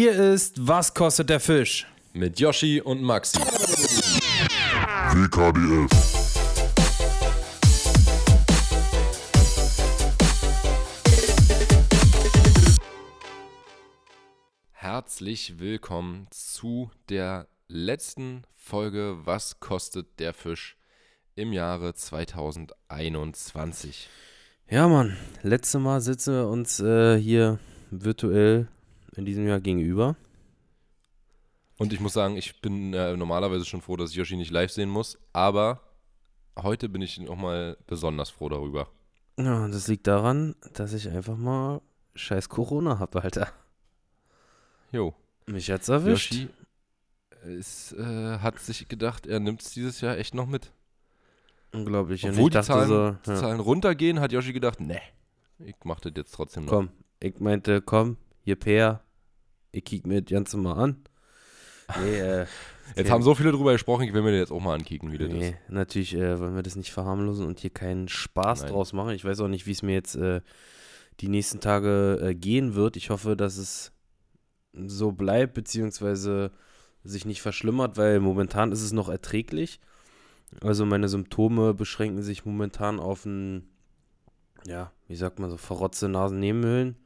Hier ist Was kostet der Fisch? Mit Yoshi und Maxi. WKDS. Herzlich willkommen zu der letzten Folge Was kostet der Fisch im Jahre 2021. Ja, Mann. Letztes Mal sitzen wir uns äh, hier virtuell in diesem Jahr gegenüber. Und ich muss sagen, ich bin äh, normalerweise schon froh, dass ich Yoshi nicht live sehen muss, aber heute bin ich nochmal besonders froh darüber. Ja, und das liegt daran, dass ich einfach mal scheiß Corona habe, Alter. Jo. Mich hat's erwischt. Yoshi ist, äh, hat sich gedacht, er nimmt es dieses Jahr echt noch mit. Unglaublich. Und Obwohl ich die, dachte Zahlen, so, die ja, Zahlen runtergehen, hat Yoshi gedacht, ne, ich mach das jetzt trotzdem noch. komm. Ich meinte, komm, hier Per, ich kick mir das Ganze mal an. Nee, äh, Jetzt haben so viele drüber gesprochen, ich will mir das jetzt auch mal ankicken, wie das Nee, ist. natürlich äh, wollen wir das nicht verharmlosen und hier keinen Spaß Nein. draus machen. Ich weiß auch nicht, wie es mir jetzt äh, die nächsten Tage äh, gehen wird. Ich hoffe, dass es so bleibt, beziehungsweise sich nicht verschlimmert, weil momentan ist es noch erträglich. Also meine Symptome beschränken sich momentan auf ein, ja, wie sagt man so, verrotzte Nasennebenhöhlen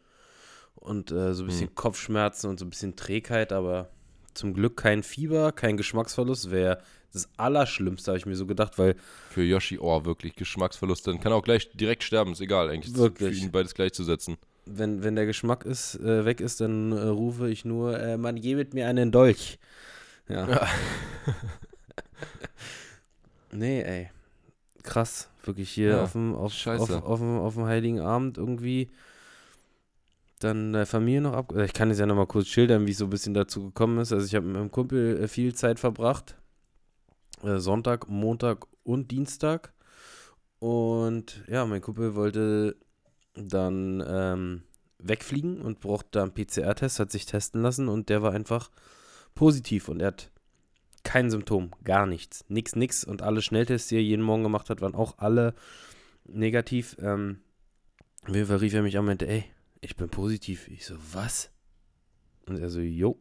und äh, so ein bisschen Hm. Kopfschmerzen und so ein bisschen Trägheit, aber zum Glück kein Fieber, kein Geschmacksverlust, wäre das Allerschlimmste, habe ich mir so gedacht, weil Für Yoshi, oh, wirklich, Geschmacksverlust. Dann kann er auch gleich direkt sterben, ist egal eigentlich. Wirklich. Für ihn beides gleichzusetzen. wenn, wenn der Geschmack ist, äh, weg ist, dann äh, rufe ich nur, äh, man gebet mir einen Dolch. Ja. Ja. nee, ey. Krass. Wirklich hier Ja, auf dem auf, auf, auf, dem- auf dem Heiligen Abend irgendwie dann äh, Familie noch ab. äh, Ich kann es ja nochmal kurz schildern, wie es so ein bisschen dazu gekommen ist. Also ich habe mit meinem Kumpel äh, viel Zeit verbracht. Sonntag, Montag und Dienstag. Und ja, mein Kumpel wollte dann ähm, wegfliegen und brauchte da einen PCR-Test, hat sich testen lassen und der war einfach positiv und er hat kein Symptom, gar nichts, nix, nix und alle Schnelltests, die er jeden Morgen gemacht hat, waren auch alle negativ. Ähm, auf jeden Fall rief er mich an und meinte, ey, ich bin positiv. Ich so, was? Und er so, jo.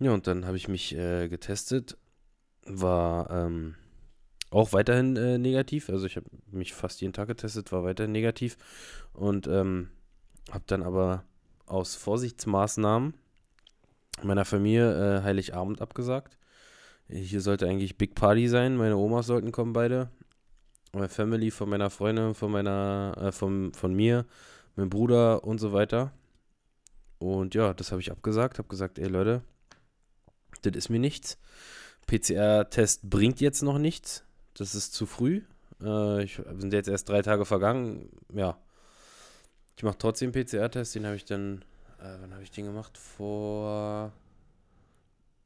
Ja, und dann habe ich mich äh, getestet, war ähm, auch weiterhin äh, negativ. Also ich habe mich fast jeden Tag getestet, war weiterhin negativ. Und ähm, habe dann aber aus Vorsichtsmaßnahmen meiner Familie äh, Heiligabend abgesagt. Hier sollte eigentlich Big Party sein. Meine Omas sollten kommen beide. Meine Family von meiner Freundin, von meiner, äh, von, von mir, mein Bruder und so weiter. Und ja, das habe ich abgesagt. Habe gesagt, ey Leute, das ist mir nichts. PCR-Test bringt jetzt noch nichts. Das ist zu früh. Äh, ich sind jetzt erst drei Tage vergangen. Ja. Ich mache trotzdem PCR-Test. Den habe ich dann, äh, wann habe ich den gemacht? Vor,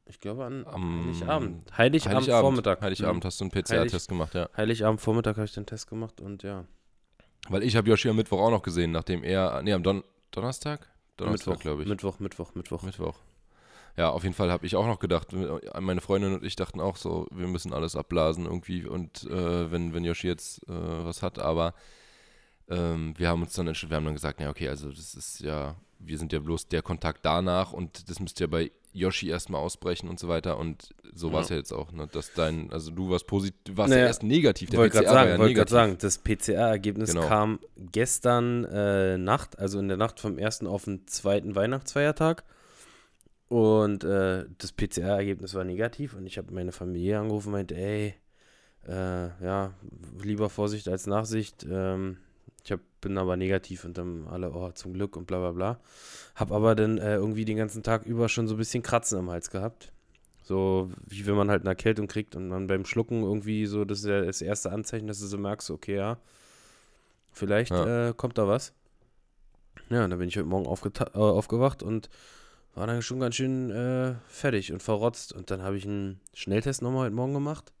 ich glaube an Am Heiligabend. Heiligabend, Heiligabend, Vormittag. Heiligabend hast du einen PCR-Test gemacht, ja. Heiligabend Vormittag habe ich den Test gemacht und ja. Weil ich habe Yoshi am Mittwoch auch noch gesehen, nachdem er, nee, am Don Donnerstag? Donnerstag, Mittwoch, glaube ich. Mittwoch, Mittwoch, Mittwoch. Mittwoch. Ja, auf jeden Fall habe ich auch noch gedacht, meine Freundin und ich dachten auch so, wir müssen alles abblasen irgendwie und äh, wenn, wenn Yoshi jetzt äh, was hat, aber ähm, wir haben uns dann entschieden, wir haben dann gesagt, ja okay, also das ist ja, wir sind ja bloß der Kontakt danach und das müsste ja bei Yoshi erstmal ausbrechen und so weiter und so war es Ja. ja jetzt auch, ne, dass dein, also du warst positiv, warst ja Naja, erst negativ, der wollte PCR war sagen, ja wollte gerade sagen, das PCR-Ergebnis Genau. kam gestern äh, Nacht, also in der Nacht vom ersten auf den zweiten Weihnachtsfeiertag. Und äh, das PCR-Ergebnis war negativ und ich habe meine Familie angerufen und meinte, ey, äh, ja, lieber Vorsicht als Nachsicht. Ähm, bin aber negativ und dann alle, oh, zum Glück und bla bla bla. Hab aber dann äh, irgendwie den ganzen Tag über schon so ein bisschen Kratzen am Hals gehabt. So wie wenn man halt eine Erkältung kriegt und man beim Schlucken irgendwie so, das ist ja das erste Anzeichen, dass du so merkst, okay, ja, vielleicht Ja. Äh, kommt da was. Ja, und dann bin ich heute Morgen äh, aufgewacht und war dann schon ganz schön äh, fertig und verrotzt. Und dann habe ich einen Schnelltest nochmal heute Morgen gemacht.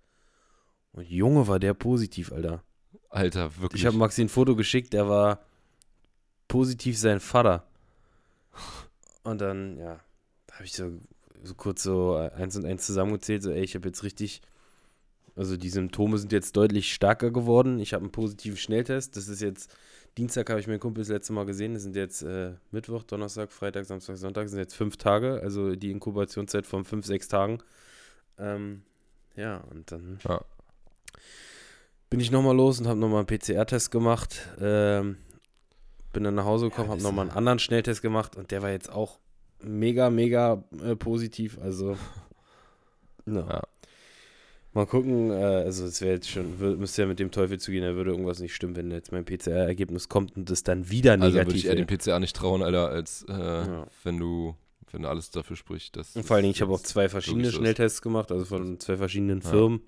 Und Junge, war der positiv, Alter. Alter, wirklich. Ich habe Maxi ein Foto geschickt, der war positiv sein Vater. Und dann, ja, da habe ich so, so kurz so eins und eins zusammengezählt, so, ey, ich habe jetzt richtig Also die Symptome sind jetzt deutlich stärker geworden. Ich habe einen positiven Schnelltest. Das ist jetzt, Dienstag habe ich meinen Kumpel das letzte Mal gesehen. Das sind jetzt äh, Mittwoch, Donnerstag, Freitag, Samstag, Sonntag. Das sind jetzt fünf Tage. Also die Inkubationszeit von fünf, sechs Tagen. Ähm, ja, und dann Ja. Bin ich nochmal los und habe nochmal einen PCR-Test gemacht. Ähm, bin dann nach Hause gekommen, habe das nochmal einen anderen Schnelltest gemacht und der war jetzt auch mega, mega äh, positiv. Also, ja. Ja. Mal gucken, äh, also es wäre jetzt schon, müsste ja mit dem Teufel zugehen, da würde irgendwas nicht stimmen, wenn jetzt mein PCR-Ergebnis kommt und es dann wieder Also negativ würde ich eher dem PCR nicht trauen, Alter, als äh, Ja. wenn du, wenn alles dafür spricht, dass. Und vor allen Dingen, ich habe auch zwei verschiedene ist. Schnelltests gemacht, also von zwei verschiedenen Ja. Firmen.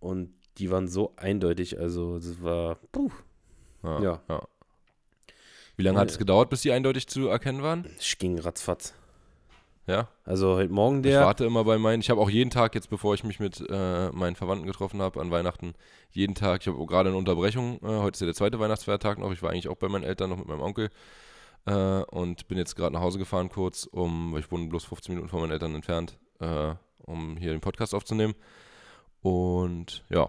Und die waren so eindeutig, also das war, puh, Ja. Ja. ja. Wie lange hat es gedauert, bis die eindeutig zu erkennen waren? es ging ratzfatz. Ja. Also heute Morgen Ich der, warte immer bei meinen. Ich habe auch jeden Tag jetzt, bevor ich mich mit äh, meinen Verwandten getroffen habe an Weihnachten, jeden Tag. Ich habe gerade eine Unterbrechung. Äh, heute ist ja der zweite Weihnachtsfeiertag noch. Ich war eigentlich auch bei meinen Eltern noch mit meinem Onkel äh, und bin jetzt gerade nach Hause gefahren kurz, um, weil ich wohne bloß 15 Minuten von meinen Eltern entfernt, äh, um hier den Podcast aufzunehmen. Und ja,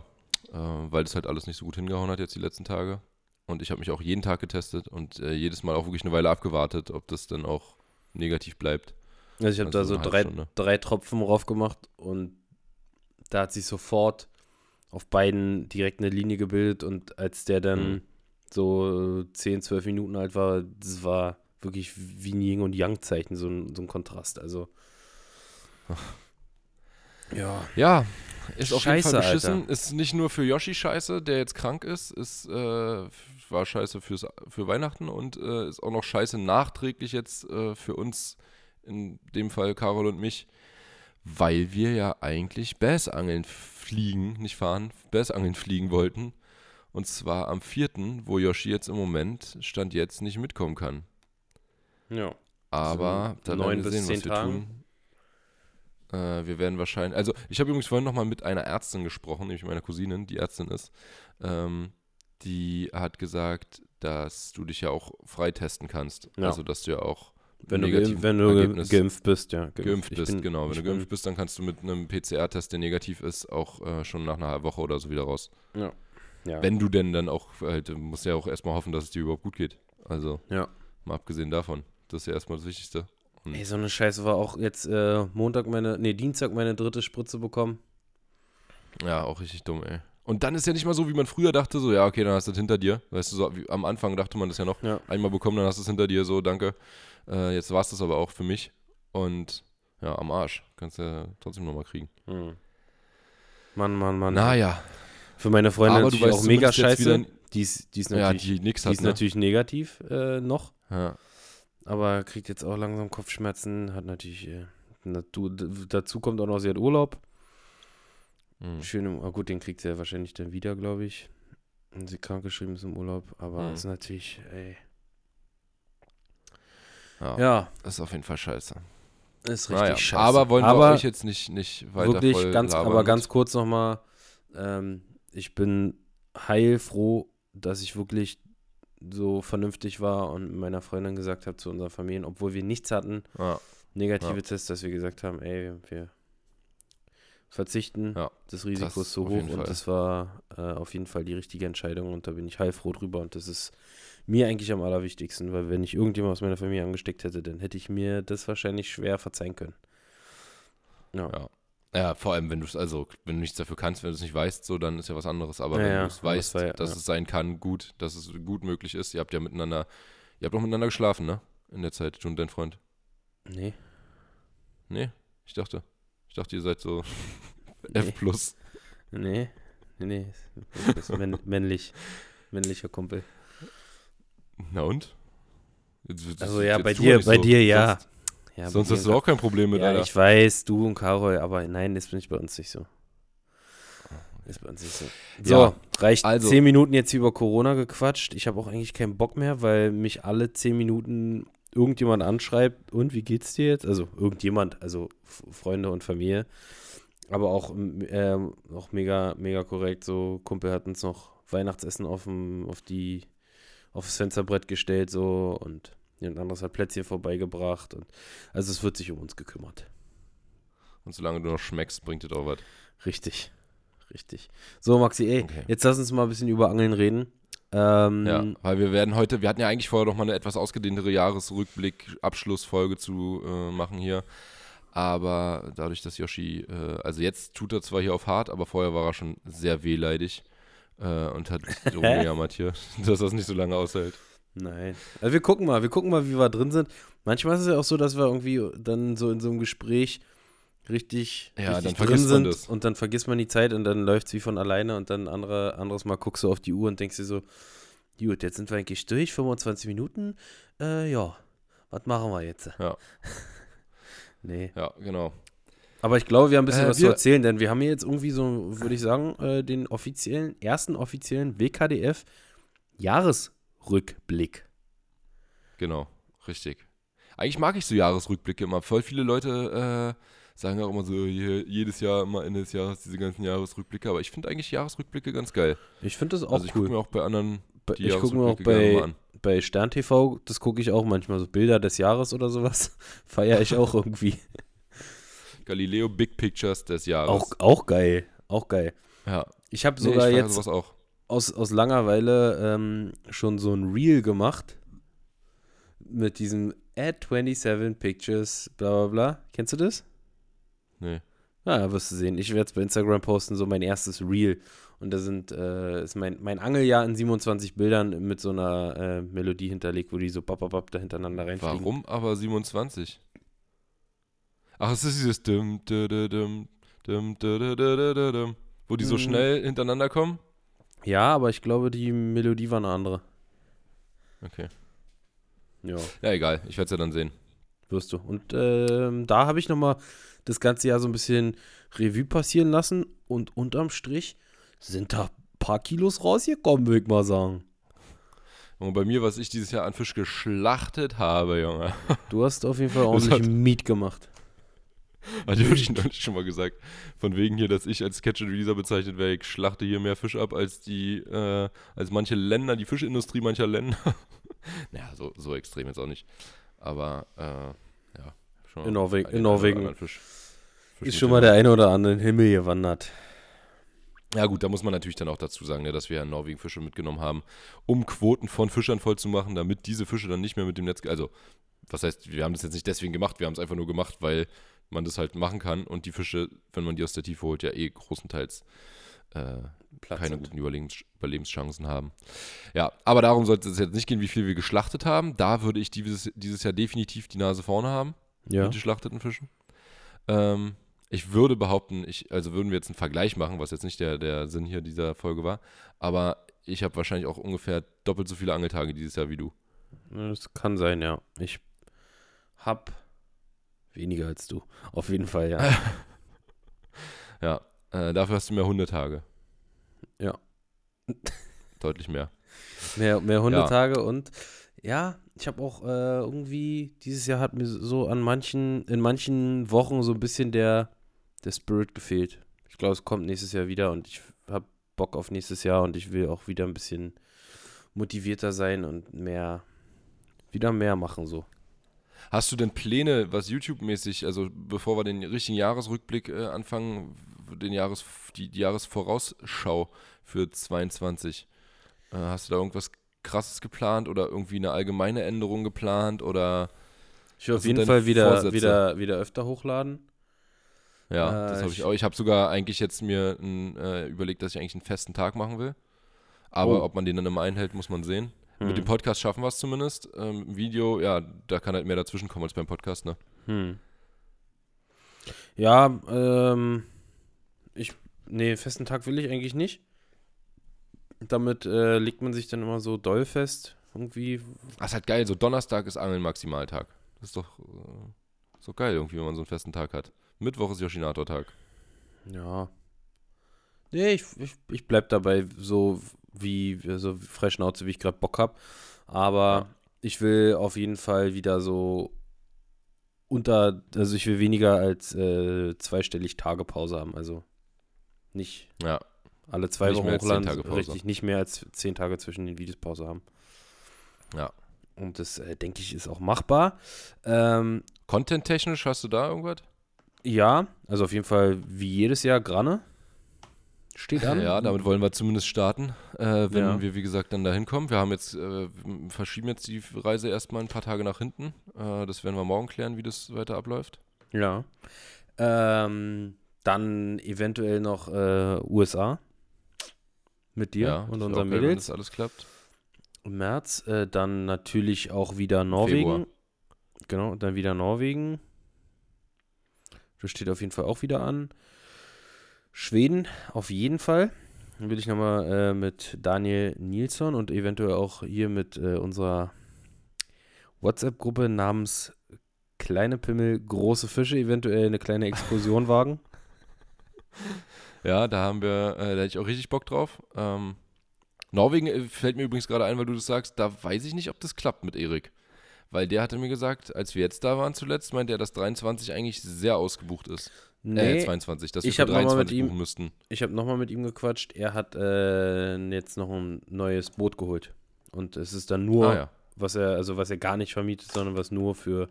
äh, weil das halt alles nicht so gut hingehauen hat jetzt die letzten Tage. Und ich habe mich auch jeden Tag getestet und äh, jedes Mal auch wirklich eine Weile abgewartet, ob das dann auch negativ bleibt. also ich habe da also so eine halbe drei, Stunde. drei Tropfen drauf gemacht und da hat sich sofort auf beiden direkt eine Linie gebildet und als der dann Mhm. so 10, 12 Minuten alt war, das war wirklich wie ein Yin und Yang Zeichen, so ein, so ein Kontrast, also ja, Ja, ist auf jeden Scheiße, Fall beschissen. Alter. Ist nicht nur für Yoshi scheiße, der jetzt krank ist, ist äh, war scheiße fürs, für Weihnachten und äh, ist auch noch scheiße nachträglich jetzt äh, für uns, in dem Fall Carol und mich, weil wir ja eigentlich Bassangeln fliegen, nicht fahren, Bassangeln fliegen wollten. Und zwar am 4., wo Yoshi jetzt im Moment, Stand jetzt, nicht mitkommen kann. ja. Aber So da neun werden wir bis sehen, was zehn wir Tagen. tun. Äh, wir werden wahrscheinlich, also ich habe übrigens vorhin nochmal mit einer Ärztin gesprochen, nämlich meiner Cousinin, die Ärztin ist. Ähm, die hat gesagt, dass du dich ja auch freitesten kannst. Ja. Also dass du ja auch Wenn du, geimpft, wenn du ge- geimpft bist, ja. geimpft Ich bist, bin- genau. Wenn du geimpft bist, dann kannst du mit einem PCR-Test, der negativ ist, auch äh, schon nach einer Woche oder so wieder raus. Ja. Wenn du denn dann auch, halt, du musst ja auch erstmal hoffen, dass es dir überhaupt gut geht. Also, Ja. mal abgesehen davon. Das ist ja erstmal das Wichtigste. Und Ey, so eine Scheiße war auch jetzt äh, Montag meine, nee, Dienstag meine dritte Spritze bekommen. Ja, auch richtig dumm, ey. Und dann ist ja nicht mal so, wie man früher dachte, so, ja, okay, dann hast du das hinter dir. Weißt du, so, wie, am Anfang dachte man das ja noch. Ja. Einmal bekommen, dann hast du es hinter dir, so, danke. Äh, jetzt war es das aber auch für mich. Und ja, am Arsch. Kannst du ja trotzdem nochmal kriegen. Hm. Mann, Mann, Mann. Naja, Für meine Freundin Aber du natürlich weißt auch mega scheiße. Die ist, die ist ja, natürlich, die nix die hat, ist ne? natürlich negativ äh, noch, Ja. Aber kriegt jetzt auch langsam Kopfschmerzen. Hat natürlich, äh, dazu kommt auch noch, sie hat Urlaub. Mhm. Schön, im, ah, gut, den kriegt sie ja wahrscheinlich dann wieder, glaube ich. Wenn sie krankgeschrieben ist im Urlaub, aber Mhm. ist natürlich, ey. Ja, Ja, ist auf jeden Fall scheiße. ist richtig Naja, scheiße. aber wollen aber wir euch jetzt nicht, nicht weiter wirklich voll ganz, labern aber ganz kurz nochmal, ähm, ich bin heilfroh, dass ich wirklich so vernünftig war und meiner Freundin gesagt habe zu unserer Familie, obwohl wir nichts hatten, Ja, negative Ja. Tests, dass wir gesagt haben, ey, wir verzichten, Ja, das Risiko das ist so hoch und Fall. das war äh, auf jeden Fall die richtige Entscheidung und da bin ich heilfroh drüber und das ist mir eigentlich am allerwichtigsten, weil wenn ich irgendjemand aus meiner Familie angesteckt hätte, dann hätte ich mir das wahrscheinlich schwer verzeihen können. Ja. Ja. Ja, vor allem, wenn du es, also, wenn du nichts dafür kannst, wenn du es nicht weißt, so, dann ist ja was anderes. Aber Ja, wenn du es weißt, war ja- dass es sein kann, gut, dass es gut möglich ist. Ihr habt ja miteinander, ihr habt auch miteinander geschlafen, ne? In der Zeit, du und dein Freund. Nee. Nee, ich dachte. Ich dachte, ihr seid so Nee. F plus. Nee, nee, nee. Das männlich. Männlicher Kumpel. Na und? Jetzt- Also ja, bei dir, bei so. dir ja. Sonst, ja sonst hast du auch kein Problem mit, Ja, Alter. ich weiß, du und Karol, aber nein, das bin ich bei uns nicht so. Das ist bei uns nicht so. So, Ja, reicht also- zehn Minuten jetzt über Corona gequatscht. Ich habe auch eigentlich keinen Bock mehr, weil mich alle zehn Minuten irgendjemand anschreibt, und wie geht's dir jetzt? Also irgendjemand, also Freunde und Familie. Aber auch, ähm, auch mega, mega korrekt. So, Kumpel hat uns noch Weihnachtsessen auf, dem, auf die, aufs Fensterbrett gestellt, so und jemand anderes hat Plätzchen vorbeigebracht. Und, also es wird sich um uns gekümmert. Und solange du noch schmeckst, bringt das auch was. Richtig. richtig. So, Maxi, ey, Okay. jetzt lass uns mal ein bisschen über Angeln reden. Ähm, Ja, weil wir werden heute, wir hatten ja eigentlich vorher noch mal eine etwas ausgedehntere Jahresrückblick, Abschlussfolge zu äh, machen hier. Aber dadurch, dass Yoshi, äh, also jetzt tut er zwar hier auf hart, aber vorher war er schon sehr wehleidig äh, und hat rumgejammert hier, dass das nicht so lange aushält. Nein. Also wir gucken mal, wir gucken mal, wie wir drin sind. Manchmal ist es ja auch so, dass wir irgendwie dann so in so einem Gespräch richtig, Ja, richtig dann drin vergisst man sind das. und dann vergisst man die Zeit und dann läuft es wie von alleine und dann andere, anderes Mal guckst du auf die Uhr und denkst dir so, gut, jetzt sind wir eigentlich durch, 25 Minuten, äh, ja, was machen wir jetzt? Ja. nee. Ja, genau. Aber ich glaube, wir haben ein bisschen Äh, was zu erzählen, denn wir haben hier jetzt irgendwie so, würde ich sagen, äh, den offiziellen, ersten offiziellen WKDF Jahresrückblick. Genau, richtig. Eigentlich mag ich so Jahresrückblicke immer. Voll viele Leute äh, sagen auch immer so, je, jedes Jahr, immer Ende des Jahres diese ganzen Jahresrückblicke. Aber ich finde eigentlich Jahresrückblicke ganz geil. Ich finde das auch also ich cool. gucke mir auch bei anderen die ich gucke mir auch Jahresrückblicke gerne mal bei, an. bei Stern TV, das gucke ich auch manchmal, so Bilder des Jahres oder sowas. Feiere ich auch irgendwie. Galileo Big Pictures des Jahres. auch, auch geil. Auch geil. ja. Ich habe Nee, sogar ich feier jetzt sowas auch. Aus, aus Langeweile ähm, schon so ein Reel gemacht. Mit diesem Add 27 Pictures, bla bla bla. Kennst du das? Nee. Ja, wirst du sehen. Ich werde es bei Instagram posten, so mein erstes Reel. Und da sind, äh, ist mein, mein Angeljahr in 27 Bildern mit so einer äh, Melodie hinterlegt, wo die so bap, bap, bap da hintereinander reinfliegen. Warum aber 27? Ach, es ist dieses dum, dum, dum, dum, dum, dum, dum, dum, dum, wo die so Hm. schnell hintereinander kommen. Ja, aber ich glaube, die Melodie war eine andere. Okay. Ja, Ja, egal. Ich werde es ja dann sehen. wirst du. Und ähm, da habe ich nochmal das ganze Jahr so ein bisschen Revue passieren lassen. Und unterm Strich sind da ein paar Kilos rausgekommen, würde ich mal sagen. Und bei mir, was ich dieses Jahr an Fisch geschlachtet habe, Junge. Du hast auf jeden Fall ordentlich Meat gemacht. Ich wirklich neulich schon mal gesagt. Von wegen hier, dass ich als Catch and Releaser bezeichnet werde. Ich schlachte hier mehr Fisch ab als die, äh, als manche Länder, die Fischindustrie mancher Länder. naja, so, so extrem jetzt auch nicht. Aber, äh, ja. Schon In Norwegen- in Norwegen Fisch, Fisch Ist schon mal der eine oder andere in den Himmel gewandert. Ja gut, da muss man natürlich dann auch dazu sagen, ne, dass wir in Norwegen Fische mitgenommen haben, um Quoten von Fischern voll zu machen, damit diese Fische dann nicht mehr mit dem Netz, also was heißt, wir haben das jetzt nicht deswegen gemacht, wir haben es einfach nur gemacht, weil man das halt machen kann und die Fische, wenn man die aus der Tiefe holt, ja eh großenteils äh, Platz keine sind. guten Überlebens Überlebenschancen haben. Ja, aber darum sollte es jetzt nicht gehen, wie viel wir geschlachtet haben. Da würde ich dieses, dieses Jahr definitiv die Nase vorne haben Ja. mit geschlachteten Fischen. Ähm, ich würde behaupten, ich, also würden wir jetzt einen Vergleich machen, was jetzt nicht der, der Sinn hier dieser Folge war, aber ich habe wahrscheinlich auch ungefähr doppelt so viele Angeltage dieses Jahr wie du. Das kann sein, ja. Ich hab weniger als du. Auf jeden Fall, ja. Ja, äh, dafür hast du mehr Hundetage. Ja. Deutlich mehr. Mehr, mehr Ja. Hundetage und ja, ich habe auch äh, irgendwie, dieses Jahr hat mir so an manchen, in manchen Wochen so ein bisschen der, der Spirit gefehlt. Ich glaube, es kommt nächstes Jahr wieder und ich habe Bock auf nächstes Jahr und ich will auch wieder ein bisschen motivierter sein und mehr, wieder mehr machen so. Hast du denn Pläne, was YouTube-mäßig, also bevor wir den richtigen Jahresrückblick äh, anfangen, den Jahres, die, die Jahresvorausschau für 22? Äh, hast du da irgendwas krasses geplant oder irgendwie eine allgemeine Änderung geplant oder Ich will auf jeden Fall wieder, Vorsätze? wieder, wieder öfter hochladen. Ja, Äh, das habe ich- auch. Ich habe sogar eigentlich jetzt mir n, äh, überlegt, dass ich eigentlich einen festen Tag machen will. Aber Oh. ob man den dann immer einhält, muss man sehen. Mit Hm. dem Podcast schaffen wir es zumindest. Ähm, im Video, ja, da kann halt mehr dazwischen kommen als beim Podcast, ne? Hm. Ja, ähm, ich, nee, festen Tag will ich eigentlich nicht. Damit äh, legt man sich dann immer so doll fest. Irgendwie, Das ist halt geil. So Donnerstag ist Angeln Maximaltag. Das ist doch äh, so geil irgendwie, wenn man so einen festen Tag hat. Mittwoch ist Yoshinator-Tag. ja. Nee, ich, ich, ich bleib dabei so wie, so frei Schnauze, wie ich gerade Bock hab. Aber Ja. ich will auf jeden Fall wieder so unter, also ich will weniger als äh, zweistellig Tagepause haben. Also nicht Ja. alle zwei Nicht Wochen hochladen. Tage Pause. Richtig, nicht mehr als zehn Tage zwischen den Videos Pause haben. Ja. Und das, äh, denke ich, ist auch machbar. Ähm, Content-technisch hast du da irgendwas? ja, also auf jeden Fall wie jedes Jahr Granne. Steht an. Ja, damit wollen wir zumindest starten, äh, wenn Ja. wir, wie gesagt, dann da hinkommen. Wir haben jetzt, äh, verschieben jetzt die Reise erstmal ein paar Tage nach hinten. Äh, das werden wir morgen klären, wie das weiter abläuft. Ja. Ähm, dann eventuell noch äh, USA. Mit dir ja, und unseren geil, Wenn Mädels das alles klappt. im März. Äh, dann natürlich auch wieder Norwegen. Februar. Genau, dann wieder Norwegen. Das steht auf jeden Fall auch wieder an. Schweden auf jeden Fall. Dann will ich nochmal äh, mit Daniel Nilsson und eventuell auch hier mit äh, unserer WhatsApp-Gruppe namens Kleine Pimmel, große Fische, eventuell eine kleine Exkursion wagen. Ja, da haben wir, äh, da hätte ich auch richtig Bock drauf. Ähm, Norwegen äh, fällt mir übrigens gerade ein, weil du das sagst, da weiß ich nicht, ob das klappt mit Erik. Weil der hatte mir gesagt, als wir jetzt da waren zuletzt, meinte er, dass 23 eigentlich sehr ausgebucht ist. Nee, äh, 22, dass wir ich mit 23 ihm- buchen müssten. ich habe nochmal mit ihm gequatscht. Er hat äh, jetzt noch ein neues Boot geholt. Und es ist dann nur Ah ja, was er, also was er gar nicht vermietet, sondern was nur für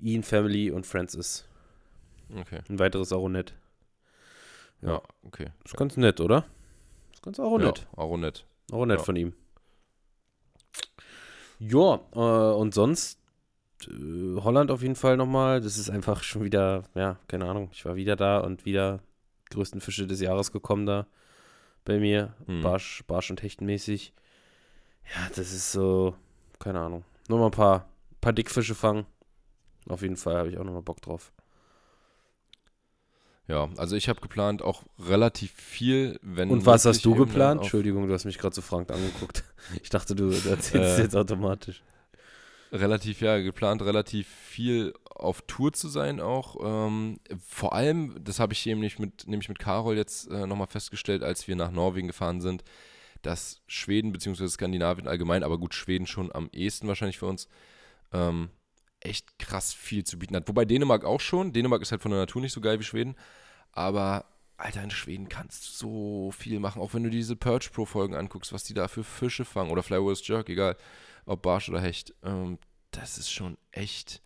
ihn, Family und Friends ist. okay. Ein weiteres Aronet. Ja, okay. Ist ganz nett, oder? Ist ganz Aronet. Ja, auch nett. Aronet Ja. von ihm. Ja, äh, und sonst äh, Holland auf jeden Fall nochmal. Das ist einfach schon wieder, ja, keine Ahnung. Ich war wieder da und wieder größten Fische des Jahres gekommen da bei mir. Hm. Barsch, Barsch und Hechtenmäßig. Ja, das ist so, keine Ahnung. Nochmal ein paar, paar Dickfische fangen. Auf jeden Fall habe ich auch nochmal Bock drauf. Ja, also ich habe geplant auch relativ viel, wenn Und was hast du geplant? Entschuldigung, du hast mich gerade so frank angeguckt. Ich dachte, du erzählst Äh, jetzt automatisch. Relativ, ja, geplant, relativ viel auf Tour zu sein auch. Ähm, vor allem, das habe ich nämlich mit, nämlich mit Carol jetzt äh, nochmal festgestellt, als wir nach Norwegen gefahren sind, dass Schweden bzw. Skandinavien allgemein, aber gut, Schweden schon am ehesten wahrscheinlich für uns, ähm, echt krass viel zu bieten hat. Wobei Dänemark auch schon. Dänemark ist halt von der Natur nicht so geil wie Schweden. Aber, Alter, in Schweden kannst du so viel machen. Auch wenn du diese Purge Pro Folgen anguckst, was die da für Fische fangen. Oder Flywheels Jerk, egal ob Barsch oder Hecht. Ähm, das ist schon echt.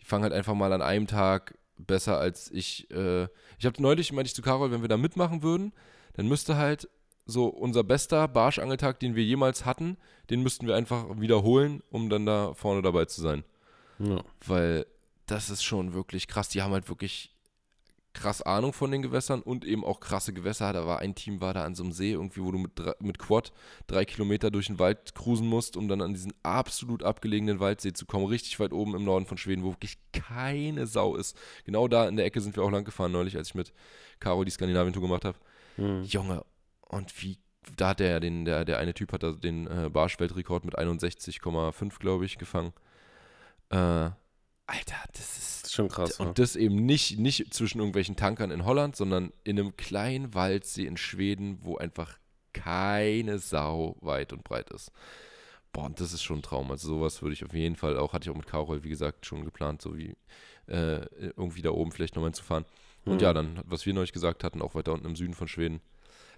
Die fangen halt einfach mal an einem Tag besser als ich. Äh, ich habe neulich, meinte ich zu Carol, wenn wir da mitmachen würden, dann müsste halt so unser bester Barschangeltag, den wir jemals hatten, den müssten wir einfach wiederholen, um dann da vorne dabei zu sein. Ja. Weil das ist schon wirklich krass. Die haben halt wirklich krass Ahnung von den Gewässern und eben auch krasse Gewässer. Da war ein Team, war da an so einem See irgendwie, wo du mit, mit Quad drei Kilometer durch den Wald cruisen musst, um dann an diesen absolut abgelegenen Waldsee zu kommen. Richtig weit oben im Norden von Schweden, wo wirklich keine Sau ist. Genau da in der Ecke sind wir auch lang gefahren neulich, als ich mit Caro die Skandinavien-Tour gemacht habe. Hm. Junge, und wie, da hat der den, der, der eine Typ hat da den äh, Barsch-Weltrekord mit 61,5, glaube ich, gefangen. Äh, Alter, das Das ist. ist schon krass. und ja. das eben nicht, nicht zwischen irgendwelchen Tankern in Holland, sondern in einem kleinen Waldsee in Schweden, wo einfach keine Sau weit und breit ist. Boah, und das ist schon ein Traum. Also sowas würde ich auf jeden Fall auch, hatte ich auch mit Carol, wie gesagt, schon geplant, so wie äh, irgendwie da oben vielleicht nochmal zu fahren. Und Hm. ja, dann, was wir neulich gesagt hatten, auch weiter unten im Süden von Schweden.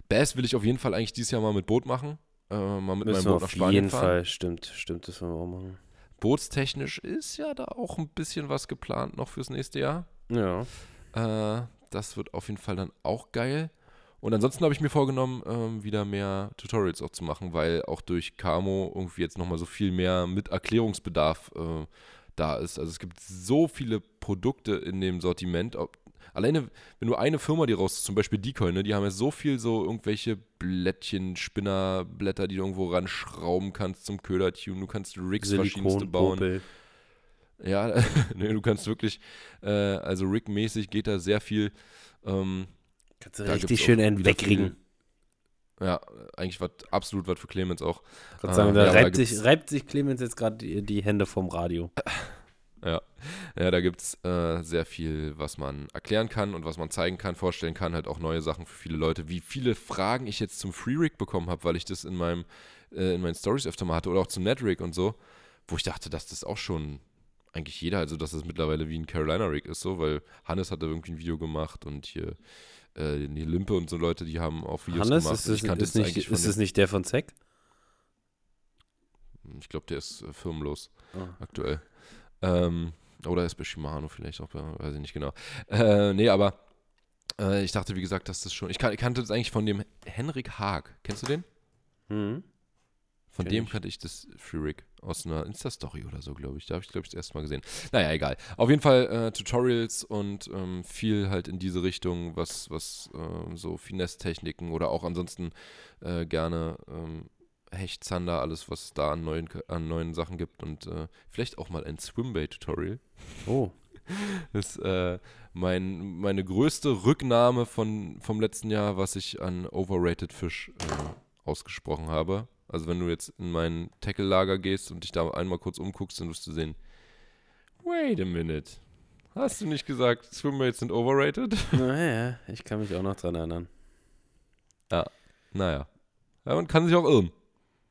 Bass will ich auf jeden Fall eigentlich dieses Jahr mal mit Boot machen. Äh, mal mit Müssen meinem Boot nach auf Spanien jeden fahren. Fall, stimmt, stimmt, das wollen wir auch machen. Bootstechnisch ist ja da auch ein bisschen was geplant noch fürs nächste Jahr. Ja. Äh, das wird auf jeden Fall dann auch geil. Und ansonsten habe ich mir vorgenommen, ähm, wieder mehr Tutorials auch zu machen, weil auch durch Camo irgendwie jetzt nochmal so viel mehr mit Erklärungsbedarf äh, da ist. Also es gibt so viele Produkte in dem Sortiment. Ob, alleine, wenn du eine Firma die raus, zum Beispiel Decoy, ne, die haben ja so viel so irgendwelche Blättchen, Spinnerblätter, die du irgendwo ranschrauben kannst zum Ködertune. Du kannst Rigs verschiedenste bauen. Popel. Ja, nee, du kannst wirklich, äh, also Rig-mäßig geht da sehr viel. Ähm, Kannst du richtig schön einen wegringen. Ja, eigentlich was absolut was für Clemens auch. Kannst Ah, sagen, da ja, reibt, sich, reibt sich Clemens jetzt gerade die, die Hände vom Radio. Ja, ja da gibt es äh, sehr viel, was man erklären kann und was man zeigen kann, vorstellen kann. Halt auch neue Sachen für viele Leute. Wie viele Fragen ich jetzt zum Free Rig bekommen habe, weil ich das in meinem äh, in meinen Stories öfter mal hatte oder auch zum Net Rig und so, wo ich dachte, dass das auch schon eigentlich jeder, also dass es mittlerweile wie ein Carolina Rig ist, so, weil Hannes hatte irgendwie ein Video gemacht und hier äh, die Limpe und so Leute, die haben auch Videos Hannes, gemacht. ist das, ist, nicht, ist das nicht der von Zack? Ich glaube, der ist äh, firmenlos Ah. aktuell. Ähm, oder ist bei Shimano vielleicht auch, bei- weiß ich nicht genau. Äh, nee, aber Äh, ich dachte, wie gesagt, dass das schon. Ich, kan ich kannte das eigentlich von dem Henrik Haag. Kennst du den? Mhm. Von Kenn dem ich. kannte ich das Freerig aus einer Insta-Story oder so, glaube ich. Da habe ich, glaube ich, das erste Mal gesehen. Naja, egal. Auf jeden Fall äh, Tutorials und ähm, viel halt in diese Richtung, was, was ähm, so Finesse-Techniken oder auch ansonsten äh, gerne ähm, Hecht, Zander, alles, was es da an neuen, an neuen Sachen gibt und äh, vielleicht auch mal ein Swimbait-Tutorial. Oh. Das ist äh, mein, meine größte Rücknahme von, vom letzten Jahr, was ich an Overrated Fisch äh, ausgesprochen habe. Also wenn du jetzt in mein Tackle-Lager gehst und dich da einmal kurz umguckst, dann wirst du sehen, wait a minute. Hast du nicht gesagt, Swimbaits sind overrated? Naja, ich kann mich auch noch dran erinnern. naja. Ja, man kann sich auch irren.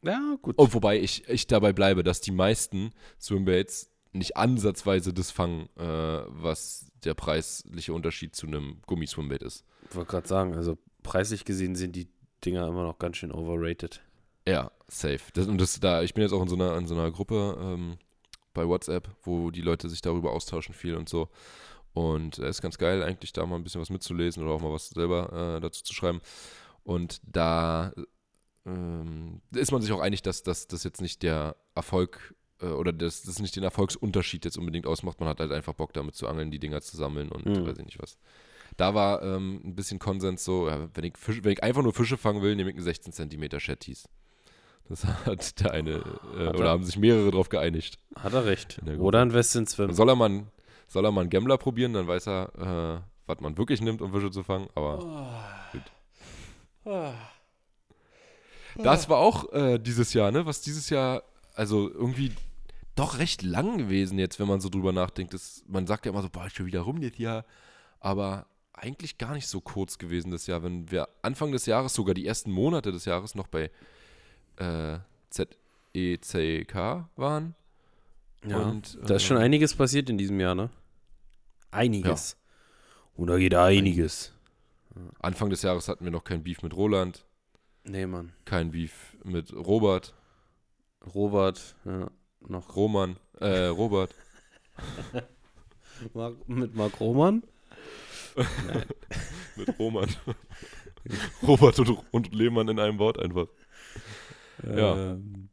Ja, gut. Und wobei ich, ich dabei bleibe, dass die meisten Swimbaits nicht ansatzweise das fangen, äh, was der preisliche Unterschied zu einem Gummiswimbait ist. Ich wollte gerade sagen, also preislich gesehen sind die Dinger immer noch ganz schön overrated. Ja, safe. Das, und das da, ich bin jetzt auch in so einer, in so einer Gruppe ähm, bei WhatsApp, wo die Leute sich darüber austauschen viel und so. Und es ist ganz geil, eigentlich da mal ein bisschen was mitzulesen oder auch mal was selber äh, dazu zu schreiben. Und da ähm, ist man sich auch einig, dass das jetzt nicht der Erfolg äh, oder das, das nicht den Erfolgsunterschied jetzt unbedingt ausmacht. Man hat halt einfach Bock damit zu angeln, die Dinger zu sammeln und Mhm. weiß ich nicht was. Da war ähm, ein bisschen Konsens so, ja, wenn, ich Fisch, wenn ich einfach nur Fische fangen will, nehme ich einen 16 cm Shetties. Das hat der eine, äh, Hat er- oder haben sich mehrere drauf geeinigt. Hat er recht. Oder ein Westin Swim. soll er mal, einen- soll er mal einen Gambler probieren, dann weiß er, äh, was man wirklich nimmt, um Fische zu fangen. Aber das war auch äh, dieses Jahr, ne? Was dieses Jahr, also irgendwie doch recht lang gewesen jetzt, wenn man so drüber nachdenkt. Das, man sagt ja immer so, boah, ist schon wieder rum das Jahr. Aber eigentlich gar nicht so kurz gewesen das Jahr. Wenn wir Anfang des Jahres, sogar die ersten Monate des Jahres noch bei äh, ZECK waren. Ja. Und, da ist äh, schon einiges passiert in diesem Jahr, ne? Einiges. Und da geht einiges. Anfang des Jahres hatten wir noch kein Beef mit Roland, Nee, Mann. kein Beef mit Robert, Robert, ja, noch. Roman, äh, Robert. Mark, mit Marc Roman? Mit Roman. Robert und, und Lehmann in einem Wort einfach. Ja. Ähm,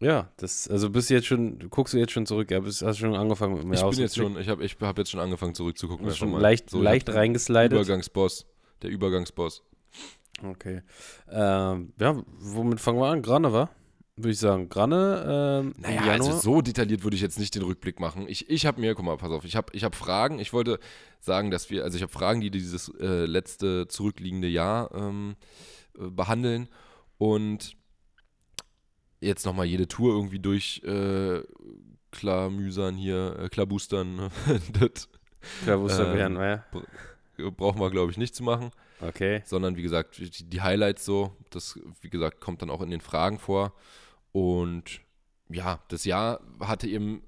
ja, das, also bist du jetzt schon, guckst du jetzt schon zurück, ja, bist, hast schon angefangen mit dem Ich bin jetzt schon, ich habe ich hab jetzt schon angefangen zurückzugucken. Schon mal. leicht, So, ich leicht reingeslidet. Übergangsboss. Der Übergangsboss. Okay. Ähm, ja, womit fangen wir an? Grane, wa? Würde ich sagen. Grane, ähm, Naja, also so detailliert würde ich jetzt nicht den Rückblick machen. Ich, ich habe mir, guck mal, pass auf, ich habe ich hab Fragen. Ich wollte sagen, dass wir, also ich habe Fragen, die dieses äh, letzte zurückliegende Jahr ähm, äh, behandeln und jetzt nochmal jede Tour irgendwie durch äh, klamüsern hier, äh, klabustern. ne? wusste ähm, werden, ja. brauchen wir, glaube ich, nicht zu machen. Okay. sondern wie gesagt, die, Highlights so, das, wie gesagt, kommt dann auch in den Fragen vor. Und ja, das Jahr hatte eben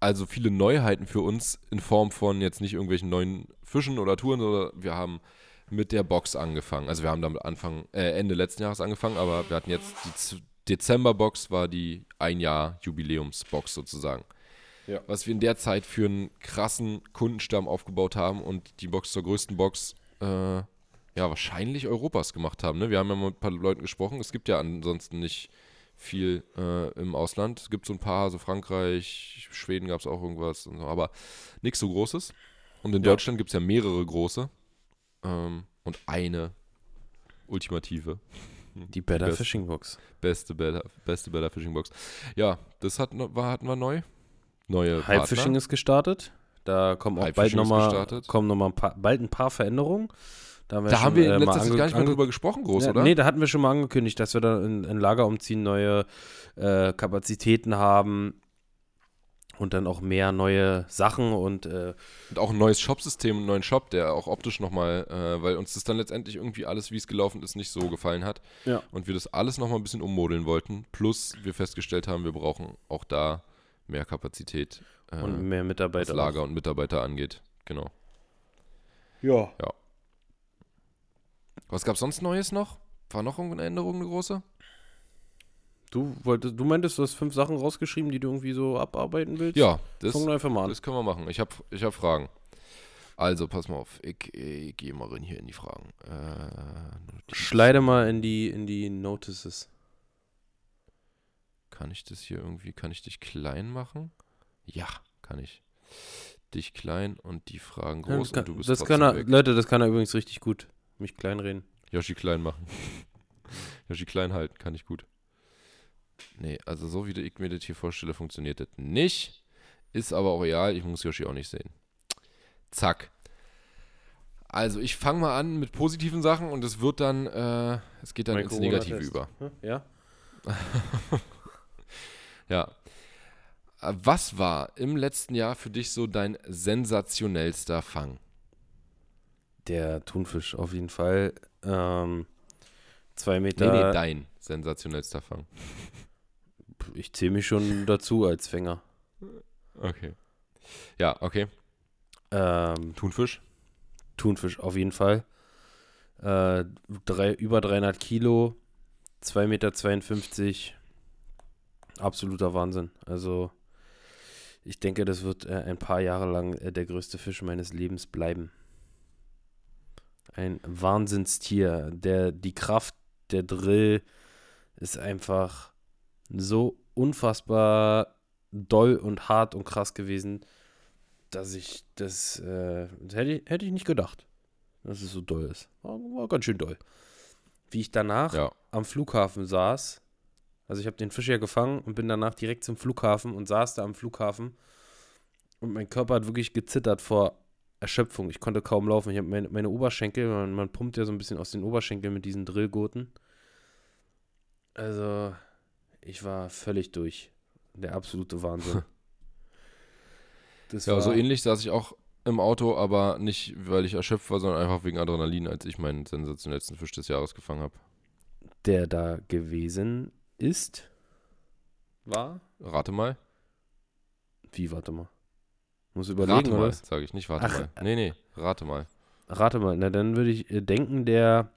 also viele Neuheiten für uns in Form von jetzt nicht irgendwelchen neuen Fischen oder Touren, sondern wir haben mit der Box angefangen. Also wir haben damit Anfang, äh, Ende letzten Jahres angefangen, aber wir hatten jetzt die Dezember-Box war die ein Jahr Jubiläumsbox sozusagen. Ja. Was wir in der Zeit für einen krassen Kundenstamm aufgebaut haben und die Box zur größten Box äh, ja, wahrscheinlich Europas gemacht haben. Ne? Wir haben ja mal mit ein paar Leuten gesprochen. Es gibt ja ansonsten nicht viel äh, im Ausland. Es gibt so ein paar, so Frankreich, Schweden gab es auch irgendwas, und so, aber nichts so Großes. Und in Ja. Deutschland gibt es ja mehrere große ähm, und eine ultimative. Die Better Best- Fishing Box. Beste Better, beste Better Fishing Box. Ja, das hatten, war, hatten wir neu. Neue Hype Fishing ist gestartet. Da kommen auch bald nochmal gestartet. kommen noch mal ein paar, bald ein paar Veränderungen. Da haben wir, Da schon, haben wir äh, in letzter mal Zeit gar nicht mehr drüber gesprochen, groß, ja, oder? Nee, da hatten wir schon mal angekündigt, dass wir da in, in Lager umziehen, neue äh, Kapazitäten haben und dann auch mehr neue Sachen und äh, Und auch ein neues Shopsystem, einen neuen Shop, der auch optisch nochmal, äh, weil uns das dann letztendlich irgendwie alles, wie es gelaufen ist, nicht so gefallen hat. Ja. Und wir das alles nochmal ein bisschen ummodeln wollten. Plus wir festgestellt haben, wir brauchen auch da mehr Kapazität, äh, und mehr was Mitarbeiter. Lager und Mitarbeiter angeht. Genau. Ja. Was gab es sonst Neues noch? War noch irgendeine Änderung, eine große? Du wolltest, du meintest, du hast fünf Sachen rausgeschrieben, die du irgendwie so abarbeiten willst? Ja, das, Fangen wir einfach mal an. das können wir machen. Ich habe ich hab Fragen. Also, pass mal auf. Ich, ich gehe mal rein hier in die Fragen. Äh, Schleide mal in die, in die Notices. Kann ich das hier irgendwie, kann ich dich klein machen? Ja, kann ich. Dich klein und die Fragen Ja, groß das kann, und du bist das kann er, weg. Leute, das kann er übrigens richtig gut. Mich kleinreden. Yoshi klein machen. Yoshi klein halten, kann ich gut. Nee, also so wie ich mir das hier vorstelle, funktioniert das nicht. Ist aber auch real, ich muss Yoshi auch nicht sehen. Zack. Also ich fange mal an mit positiven Sachen und es wird dann, äh, es geht dann Mein ins Negative über. Hm? Ja? Ja. Äh, Was war im letzten Jahr für dich so dein sensationellster Fang? Der Thunfisch auf jeden Fall. Ähm, zwei Nee, Meter. nee, dein sensationellster Fang. ich zähle mich schon dazu als Fänger. Okay. Ja, okay. Ähm, Thunfisch? Thunfisch auf jeden Fall. Äh, drei, über 300 Kilo, 2,52 Meter. Absoluter Wahnsinn. Also, ich denke, das wird äh, ein paar Jahre lang äh, der größte Fisch meines Lebens bleiben. Ein Wahnsinnstier. Der, die Kraft, der Drill ist einfach so unfassbar doll und hart und krass gewesen, dass ich das, äh, das hätte, ich- hätte ich nicht gedacht, dass es so doll ist. War, war ganz schön doll. Wie ich danach Ja. am Flughafen saß, also ich habe den Fisch ja gefangen und bin danach direkt zum Flughafen und saß da am Flughafen und mein Körper hat wirklich gezittert vor Erschöpfung. Ich konnte kaum laufen. Ich habe meine, meine Oberschenkel, man, man pumpt ja so ein bisschen aus den Oberschenkeln mit diesen Drillgurten. Also, ich war völlig durch. Der absolute Wahnsinn. Das Ja, war so ähnlich saß ich auch im Auto, aber nicht, weil ich erschöpft war, sondern einfach wegen Adrenalin, als ich meinen sensationellsten Fisch des Jahres gefangen habe. der da gewesen ist. War? Rate mal. Wie, warte mal. Muss überlegen, Rate mal, sage ich nicht, warte Ach, mal. Nee, nee, rate mal. Rate mal. Na, dann würde ich äh, denken, der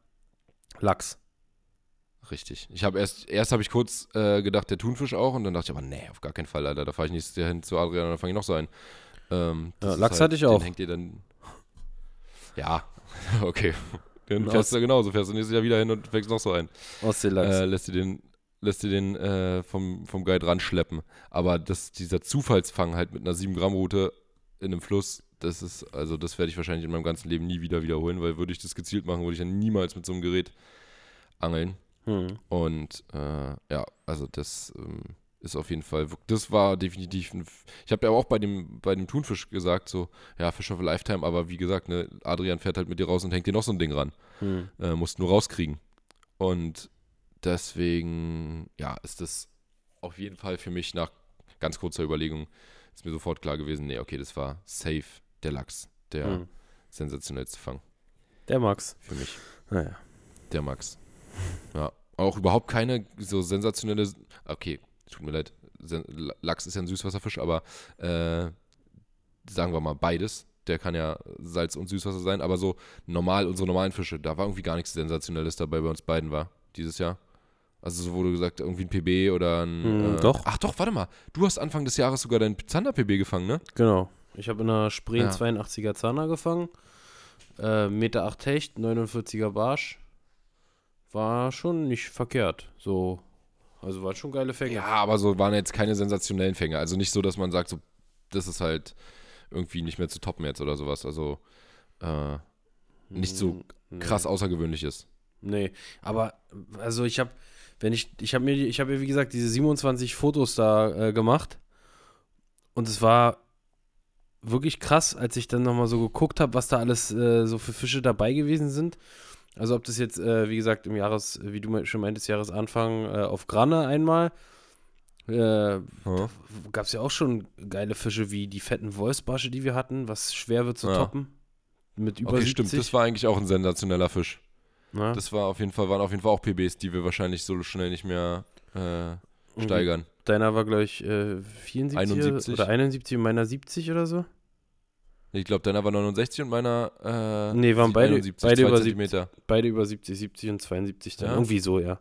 Lachs. Richtig. Ich habe erst, erst habe ich kurz äh, gedacht, der Thunfisch auch und dann dachte ich aber, nee, auf gar keinen Fall, Alter. Da fahre ich nächstes Jahr hin zu Adrian und dann fange ich noch so ein. Ähm, Ja, Lachs hatte ich den auch. hängt ihr dann. Ja, okay. Dann fährst aus- du genauso, fährst du nächstes Jahr wieder hin und fängst noch so ein. Ostseelachs. Äh, lässt dir den, lässt dir den äh, vom, vom Guide ranschleppen. Aber das, dieser Zufallsfang halt mit einer 7-Gramm-Route in einem Fluss, das ist, also das werde ich wahrscheinlich in meinem ganzen Leben nie wieder wiederholen, weil würde ich das gezielt machen, würde ich dann niemals mit so einem Gerät angeln. hm. Und äh, ja, also das ähm, ist auf jeden Fall, das war definitiv ein, ich habe ja auch bei dem, bei dem Thunfisch gesagt, so, ja, Fish of a Lifetime, aber wie gesagt, ne, Adrian fährt halt mit dir raus und hängt dir noch so ein Ding ran. Hm. Äh, musst nur rauskriegen. Und deswegen, ja, ist das auf jeden Fall für mich nach ganz kurzer Überlegung, ist mir sofort klar gewesen, nee, okay, das war safe der Lachs, der Hm. sensationellste Fang Der Max. für mich. Naja. Der Max. Ja. Auch überhaupt keine so sensationelle. Okay, tut mir leid. Lachs ist ja ein Süßwasserfisch, aber äh, sagen wir mal beides. Der kann ja Salz- und Süßwasser sein, aber so normal, unsere normalen Fische, da war irgendwie gar nichts Sensationelles dabei bei uns beiden, war dieses Jahr. Also so wurde gesagt, irgendwie ein PB oder ein. Hm, äh, doch. Ach doch, warte mal. Du hast Anfang des Jahres sogar deinen Zander-PB gefangen, ne? Genau. Ich habe in einer Spree Ja. 82er Zahner gefangen. Äh, Meter 8 Hecht, 49er Barsch. War schon nicht verkehrt. So. Also waren schon geile Fänge. Ja, aber so waren jetzt keine sensationellen Fänge. Also nicht so, dass man sagt, so, das ist halt irgendwie nicht mehr zu toppen jetzt oder sowas. Also äh, nicht so Hm, nee. krass außergewöhnliches. Nee, aber also ich habe, wenn ich, ich habe mir, ich habe ja wie gesagt diese 27 Fotos da äh, gemacht und es war wirklich krass, als ich dann nochmal so geguckt habe, was da alles äh, so für Fische dabei gewesen sind. Also ob das jetzt, äh, wie gesagt, im Jahres, wie du schon meintest, Jahresanfang äh, auf Granne einmal, äh, gab es ja auch schon geile Fische wie die fetten Wolfsbarsche, die wir hatten, was schwer wird zu Ja. toppen. Mit über okay, 70. stimmt. Das war eigentlich auch ein sensationeller Fisch. Na? Das war auf jeden Fall, waren auf jeden Fall auch PBs, die wir wahrscheinlich so schnell nicht mehr äh, steigern. Deiner war, glaube ich, äh, 74 71. oder 71 und meiner 70 oder so. Ich glaube, deiner war 69 und meiner äh, Nee, waren beide- 71, beide über Zentimeter. Beide über 70, 70 und 72 dann. Ja. Irgendwie so, ja.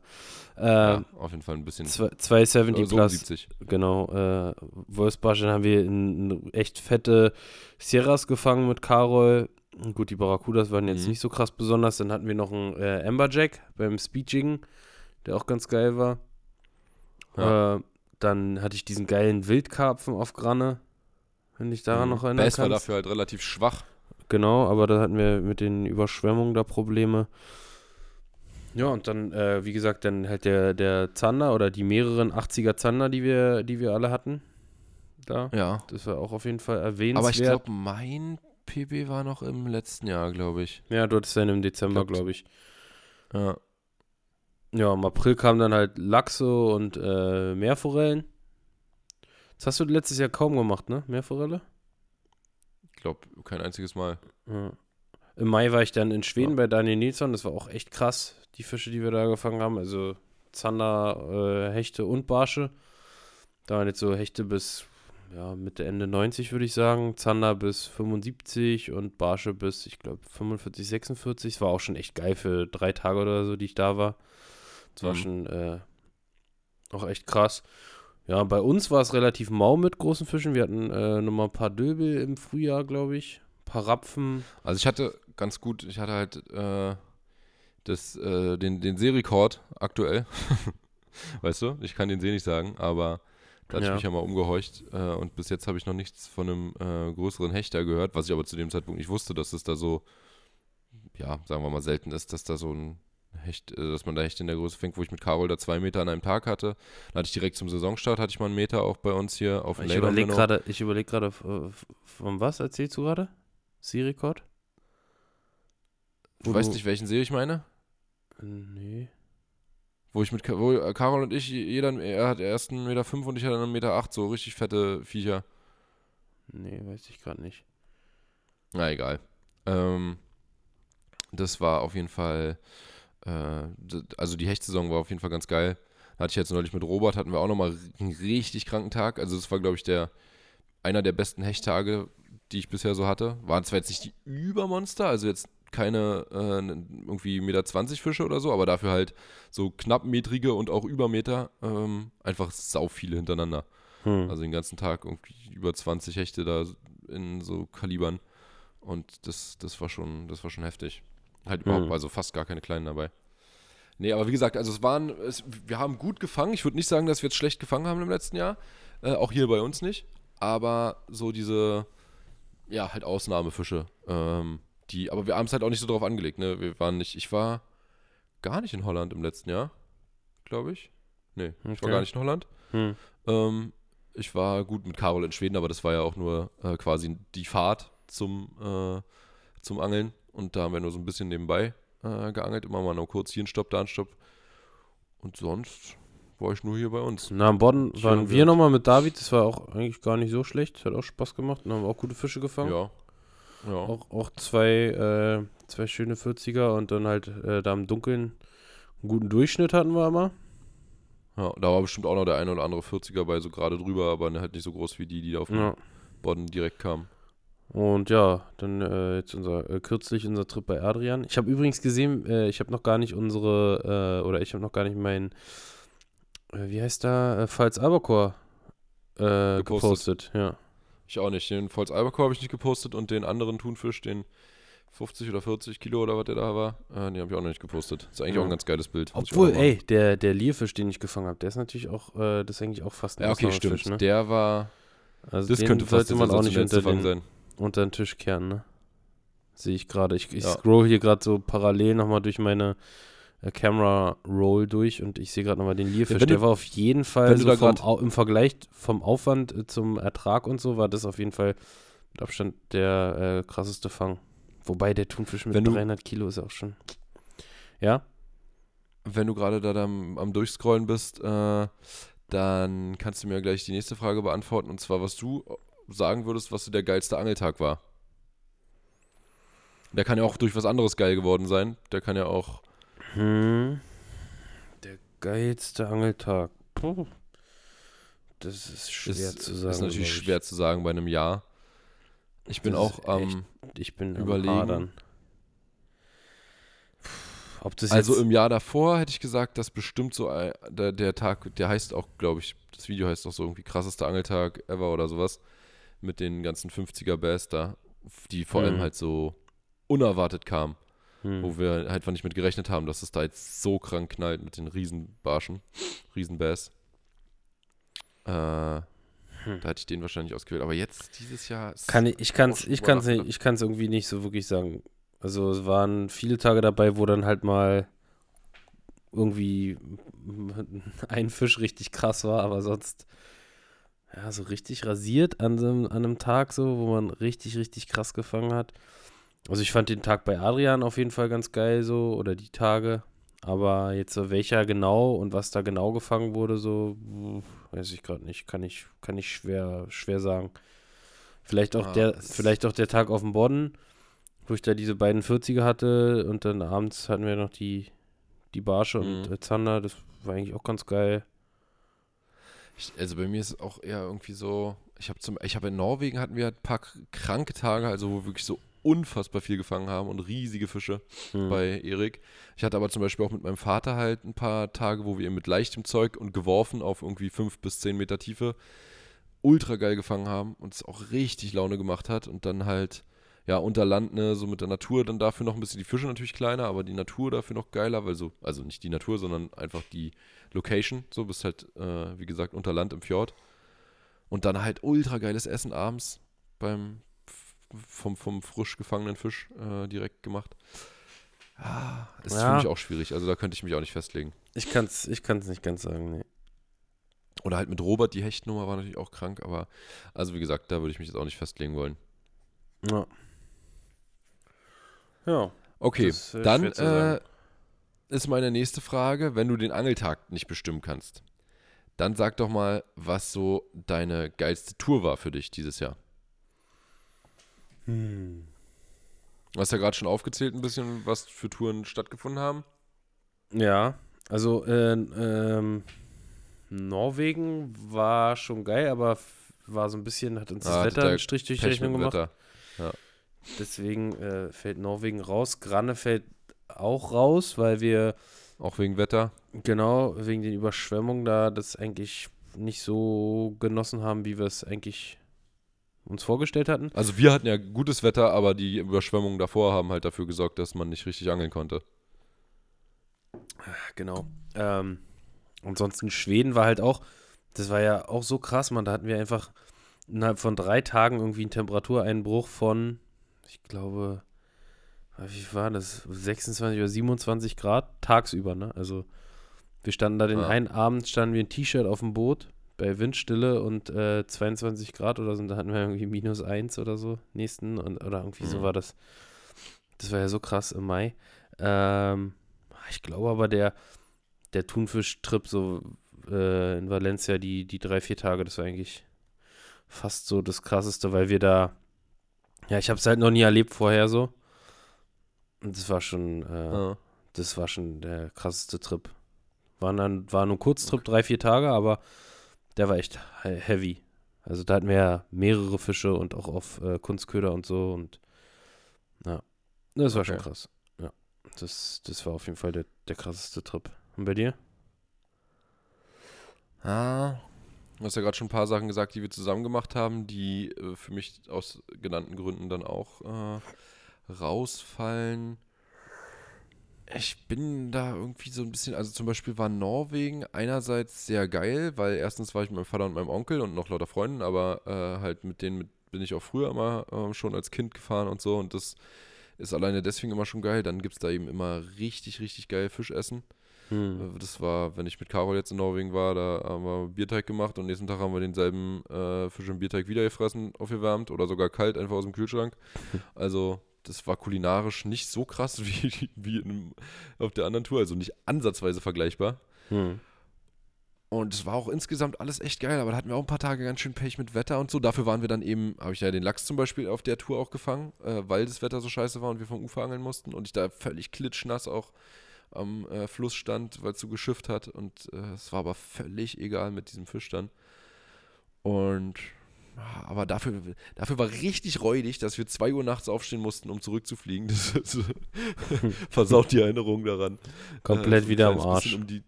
Äh, Ja, auf jeden Fall ein bisschen. zwei- 270 äh, so plus, 70. genau. Äh, Wolfsbarsch, dann haben wir in, in echt fette Sierras gefangen mit Karol. Gut, die Barracudas waren jetzt Mhm. nicht so krass besonders. Dann hatten wir noch einen äh, Amberjack beim Speedjiggen, der auch ganz geil war. Ja. Äh, dann hatte ich diesen geilen Wildkarpfen auf Granne, wenn dich daran Mhm. noch erinnern Bass war dafür halt relativ schwach. Genau, aber da hatten wir mit den Überschwemmungen da Probleme. Ja, und dann, äh, wie gesagt, dann halt der, der Zander oder die mehreren 80er Zander, die wir, die wir alle hatten. Da. Ja. Das war auch auf jeden Fall erwähnenswert. Aber ich glaube, mein PB war noch im letzten Jahr, glaube ich. Ja, du hattest dann im Dezember, Glaub- glaube ich. Ja. Ja, im April kamen dann halt Lachse und äh, Meerforellen. Das hast du letztes Jahr kaum gemacht, ne? Meerforelle? Ich glaube, kein einziges Mal. Ja. Im Mai war ich dann in Schweden Ja. bei Daniel Nilsson. Das war auch echt krass, die Fische, die wir da gefangen haben. Also Zander, äh, Hechte und Barsche. Da waren jetzt so Hechte bis ja, Mitte, Ende 90, würde ich sagen. Zander bis 75 und Barsche bis, ich glaube, 45, 46. Das war auch schon echt geil für drei Tage oder so, die ich da war. Das war Mhm. schon äh, auch echt krass. Ja, bei uns war es relativ mau mit großen Fischen. Wir hatten äh, nochmal ein paar Döbel im Frühjahr, glaube ich. Ein paar Rapfen. Also ich hatte ganz gut, ich hatte halt äh, das, äh, den, den Seerekord aktuell. weißt du? Ich kann den See nicht sagen, aber da hatte Ja. ich mich ja mal umgehorcht äh, und bis jetzt habe ich noch nichts von einem äh, größeren Hechter gehört, was ich aber zu dem Zeitpunkt nicht wusste, dass es da so, ja, sagen wir mal, selten ist, dass da so ein Hecht, äh, dass man da Hecht in der Größe fängt, wo ich mit Carol da zwei Meter an einem Tag hatte. Da hatte ich direkt zum Saisonstart, hatte ich mal einen Meter auch bei uns hier auf dem Ich überlege gerade, ich überlege gerade, äh, von was erzählst du gerade? Sea-Rekord? Du weißt nicht, welchen See ich meine? Nee. Wo ich mit Ka- wo äh, Carol und ich, jeder, er hat erst einen Meter fünf und ich hatte einen Meter acht, so richtig fette Viecher. Nee, weiß ich gerade nicht. Na egal. Ähm, das war auf jeden Fall, äh, also die Hechtsaison war auf jeden Fall ganz geil. Hatte ich jetzt neulich mit Robert, hatten wir auch nochmal einen richtig kranken Tag. Also das war, glaube ich, der einer der besten Hechttage, die ich bisher so hatte. Waren zwar jetzt nicht die Übermonster, also jetzt keine äh, irgendwie Meter 20 Fische oder so, aber dafür halt so knappmetrige und auch Übermeter, ähm, einfach sau viele hintereinander. Hm. Also den ganzen Tag irgendwie über 20 Hechte da in so Kalibern. Und das, das war schon, das war schon heftig. Halt überhaupt, Mhm. also fast gar keine kleinen dabei. Nee, aber wie gesagt, also es waren, es, wir haben gut gefangen. Ich würde nicht sagen, dass wir jetzt schlecht gefangen haben im letzten Jahr. Äh, auch hier bei uns nicht. Aber so diese, ja, halt Ausnahmefische. Ähm, die, aber wir haben es halt auch nicht so drauf angelegt, ne? Wir waren nicht, ich war gar nicht in Holland im letzten Jahr, glaube ich. Nee, ich war Okay. gar nicht in Holland. Hm. Ähm, ich war gut mit Carol in Schweden, aber das war ja auch nur äh, quasi die Fahrt zum, äh, zum Angeln. Und da haben wir nur so ein bisschen nebenbei äh, geangelt. Immer mal noch kurz hier ein Stopp, da ein Stopp. Und sonst war ich nur hier bei uns. Na, am Bodden waren wir nochmal mit David. Das war auch eigentlich gar nicht so schlecht. Hat auch Spaß gemacht. Und haben auch gute Fische gefangen. Ja. Ja. Auch, auch zwei, äh, zwei schöne 40er und dann halt äh, da im Dunkeln einen guten Durchschnitt hatten wir immer. ja. Da war bestimmt auch noch der eine oder andere 40er bei, so gerade drüber, aber halt nicht so groß wie die, die da auf Ja. Bodden direkt kamen. Und ja, dann äh, jetzt unser äh, kürzlich unser Trip bei Adrian. Ich habe übrigens gesehen, äh, ich habe noch gar nicht unsere, äh, oder ich habe noch gar nicht mein, äh, wie heißt da, äh, Pfalz Albacore äh, Gepostet. gepostet. Ja. Ich auch nicht. Den Volz Albacore habe ich nicht gepostet und den anderen Thunfisch, den 50 oder 40 Kilo oder was der da war, äh, den habe ich auch noch nicht gepostet. Ist eigentlich Ja. auch ein ganz geiles Bild. Obwohl, ey, der, der Lierfisch, den ich gefangen habe, der ist natürlich auch, äh, das ist eigentlich auch fast ein Ja, okay, stimmt. Ne? Der war, Also das könnte fast man auch nicht unter den, sein. unter den Tisch kehren, ne? Sehe ich gerade. Ich, ich Ja. scroll hier gerade so parallel nochmal durch meine Camera Roll durch und ich sehe gerade nochmal den Lierfisch. du- der war auf jeden Fall so vom, im Vergleich vom Aufwand äh, zum Ertrag und so war das auf jeden Fall mit Abstand der äh, krasseste Fang. Wobei der Thunfisch mit Wenn du- 300 Kilo ist auch schon. Ja? Wenn du gerade da am, am Durchscrollen bist, äh, dann kannst du mir gleich die nächste Frage beantworten. Und zwar, was du sagen würdest, was so der geilste Angeltag war. Der kann ja auch durch was anderes geil geworden sein. Der kann ja auch. Hm. Der geilste Angeltag. Puh. Das ist schwer ist, zu sagen. ist natürlich schwer zu sagen bei einem Jahr. Ich bin Das auch am. echt- Ich bin Überlegen. am Ob das also im Jahr davor hätte ich gesagt, dass bestimmt so ein, der, der Tag, der heißt auch, glaube ich, das Video heißt auch so irgendwie krassester Angeltag ever oder sowas. Mit den ganzen 50er Bass da, die vor allem Mhm. halt so unerwartet kamen. Hm, wo wir halt einfach nicht mit gerechnet haben, dass es da jetzt so krank knallt mit den Riesenbarschen, Riesenbass. Äh, Da hätte ich den wahrscheinlich ausgewählt. Aber jetzt, dieses Jahr. ist- Kann ich, ich kann es ich kann's nicht, ich kann's irgendwie nicht so wirklich sagen. Also es waren viele Tage dabei, wo dann halt mal irgendwie ein Fisch richtig krass war, aber sonst ja, so richtig rasiert an, so, einem- an einem Tag so, wo man richtig, richtig krass gefangen hat. Also ich fand den Tag bei Adrian auf jeden Fall ganz geil so oder die Tage. Aber jetzt so welcher genau und was da genau gefangen wurde, so weiß ich gerade nicht. Kann ich, kann ich schwer, schwer sagen. Vielleicht auch Ah, der, vielleicht auch der Tag auf dem Bodden, wo ich da diese beiden 40er hatte und dann abends hatten wir noch die, die Barsche und Mhm. äh, Zander. Das war eigentlich auch ganz geil. Ich, also bei mir ist es auch eher irgendwie so. Ich habe zum, ich habe in Norwegen hatten wir ein paar kranke Tage, also wo wir wirklich so unfassbar viel gefangen haben und riesige Fische Hm. bei Erik. Ich hatte aber zum Beispiel auch mit meinem Vater halt ein paar Tage, wo wir mit leichtem Zeug und geworfen auf irgendwie fünf bis zehn Meter Tiefe ultra geil gefangen haben und es auch richtig Laune gemacht hat und dann halt ja unter Land ne so mit der Natur dann dafür noch ein bisschen die Fische natürlich kleiner, aber die Natur dafür noch geiler, weil so also nicht die Natur, sondern einfach die Location, so bist halt äh, wie gesagt unter Land im Fjord und dann halt ultra geiles Essen abends beim vom, vom frisch gefangenen Fisch äh, direkt gemacht. Ah, ist für Ja. mich auch schwierig. Also da könnte ich mich auch nicht festlegen. Ich kann es ich kann's nicht ganz sagen, nee. Oder halt mit Robert, die Hechtnummer war natürlich auch krank, aber also wie gesagt, da würde ich mich jetzt auch nicht festlegen wollen. Ja. Ja. Okay, Das äh, dann äh, ist meine nächste Frage, wenn du den Angeltag nicht bestimmen kannst, dann sag doch mal, was so deine geilste Tour war für dich dieses Jahr. Hm. Du hast ja gerade schon aufgezählt ein bisschen, was für Touren stattgefunden haben. Ja, also äh, ähm, Norwegen war schon geil, aber war so ein bisschen, hat uns das Ah, Wetter einen Strich durch die Rechnung gemacht. Wetter. Deswegen äh, fällt Norwegen raus. Granne fällt auch raus, weil wir Auch wegen Wetter. genau wegen den Überschwemmungen da das eigentlich nicht so genossen haben, wie wir es eigentlich uns vorgestellt hatten. Also wir hatten ja gutes Wetter, aber die Überschwemmungen davor haben halt dafür gesorgt, dass man nicht richtig angeln konnte. Genau. Ähm, ansonsten Schweden war halt auch, das war ja auch so krass, man, da hatten wir einfach innerhalb von drei Tagen irgendwie einen Temperatureinbruch von, ich glaube, wie war das, 26 oder 27 Grad tagsüber, ne? Also wir standen da den Ja. einen Abend, standen wir ein T-Shirt auf dem Boot bei Windstille und äh, 22 Grad oder so, und da hatten wir irgendwie minus eins oder so, nächsten, und, oder irgendwie so Mhm. war das. Das war ja so krass im Mai. Ähm, ich glaube aber, der, der Thunfisch-Trip so äh, in Valencia, die, die drei, vier Tage, das war eigentlich fast so das Krasseste, weil wir da, ja, ich habe es halt noch nie erlebt vorher so. Und das war schon, äh, Ja. das war schon der krasseste Trip. War, dann, war nur ein Kurztrip, drei, vier Tage, aber der war echt he- heavy. Also da hatten wir ja mehrere Fische und auch auf äh, Kunstköder und so und ja, das war schon Okay. krass. Ja, das, das war auf jeden Fall der, der krasseste Trip. Und bei dir? Ah, du hast ja gerade schon ein paar Sachen gesagt, die wir zusammen gemacht haben, die äh, für mich aus genannten Gründen dann auch äh, rausfallen. Ich bin da irgendwie so ein bisschen, also zum Beispiel war Norwegen einerseits sehr geil, weil erstens war ich mit meinem Vater und meinem Onkel und noch lauter Freunden, aber äh, halt mit denen mit, bin ich auch früher immer äh, schon als Kind gefahren und so und das ist alleine deswegen immer schon geil. Dann gibt es da eben immer richtig, richtig geil Fischessen. Hm. Äh, Das war, wenn ich mit Carol jetzt in Norwegen war, da haben wir Bierteig gemacht und nächsten Tag haben wir denselben äh, Fisch und Bierteig wieder gefressen, aufgewärmt oder sogar kalt einfach aus dem Kühlschrank. Also das war kulinarisch nicht so krass wie, wie in, auf der anderen Tour, also nicht ansatzweise vergleichbar. Hm. Und es war auch insgesamt alles echt geil, aber da hatten wir auch ein paar Tage ganz schön Pech mit Wetter und so. Dafür waren wir dann eben, habe ich ja den Lachs zum Beispiel auf der Tour auch gefangen, äh, weil das Wetter so scheiße war und wir vom Ufer angeln mussten und ich da völlig klitschnass auch am äh, Fluss stand, weil es so geschifft hat und äh, es war aber völlig egal mit diesem Fisch dann. Und aber dafür, dafür war richtig räudig, dass wir 2 Uhr nachts aufstehen mussten, um zurückzufliegen. Das, das versaut die Erinnerung daran. Komplett Äh, wieder am Arsch. Um die,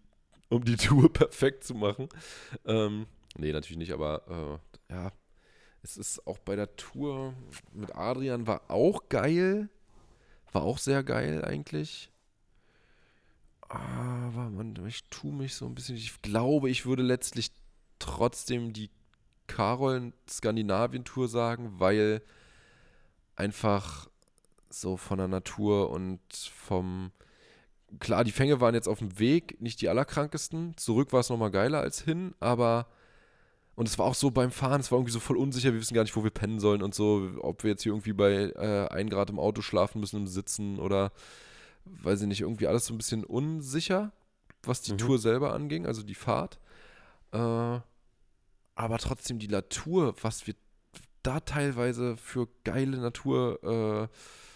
um die Tour perfekt zu machen. Ähm, nee, natürlich nicht, aber äh, ja, es ist auch bei der Tour mit Adrian war auch geil. War auch sehr geil eigentlich. Aber man, ich tue mich so ein bisschen. Ich glaube, ich würde letztlich trotzdem die Carol Skandinavien Tour sagen, weil einfach so von der Natur und vom klar, die Fänge waren jetzt auf dem Weg, nicht die allerkrankesten. Zurück war es nochmal geiler als hin, aber und es war auch so beim Fahren, es war irgendwie so voll unsicher, wir wissen gar nicht, wo wir pennen sollen und so, ob wir jetzt hier irgendwie bei äh, 1 Grad im Auto schlafen müssen im Sitzen oder weiß ich nicht, irgendwie alles so ein bisschen unsicher, was die Mhm. Tour selber anging, also die Fahrt. Äh, aber trotzdem die Natur, was wir da teilweise für geile Natur, äh,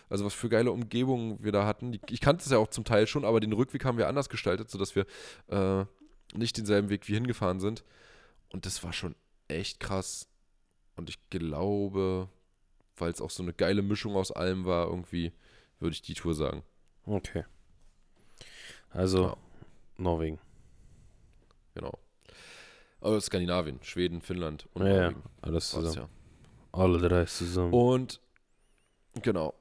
also was für geile Umgebungen wir da hatten. Ich kannte es ja auch zum Teil schon, aber den Rückweg haben wir anders gestaltet, sodass wir äh, nicht denselben Weg wie hingefahren sind. Und das war schon echt krass. Und ich glaube, weil es auch so eine geile Mischung aus allem war, irgendwie, würde ich die Tour sagen. Okay. Also, Ja. Norwegen. Genau. Aber Skandinavien, Schweden, Finnland und Ja, ja, Norwegen. alles zusammen. Alle drei zusammen. Und genau.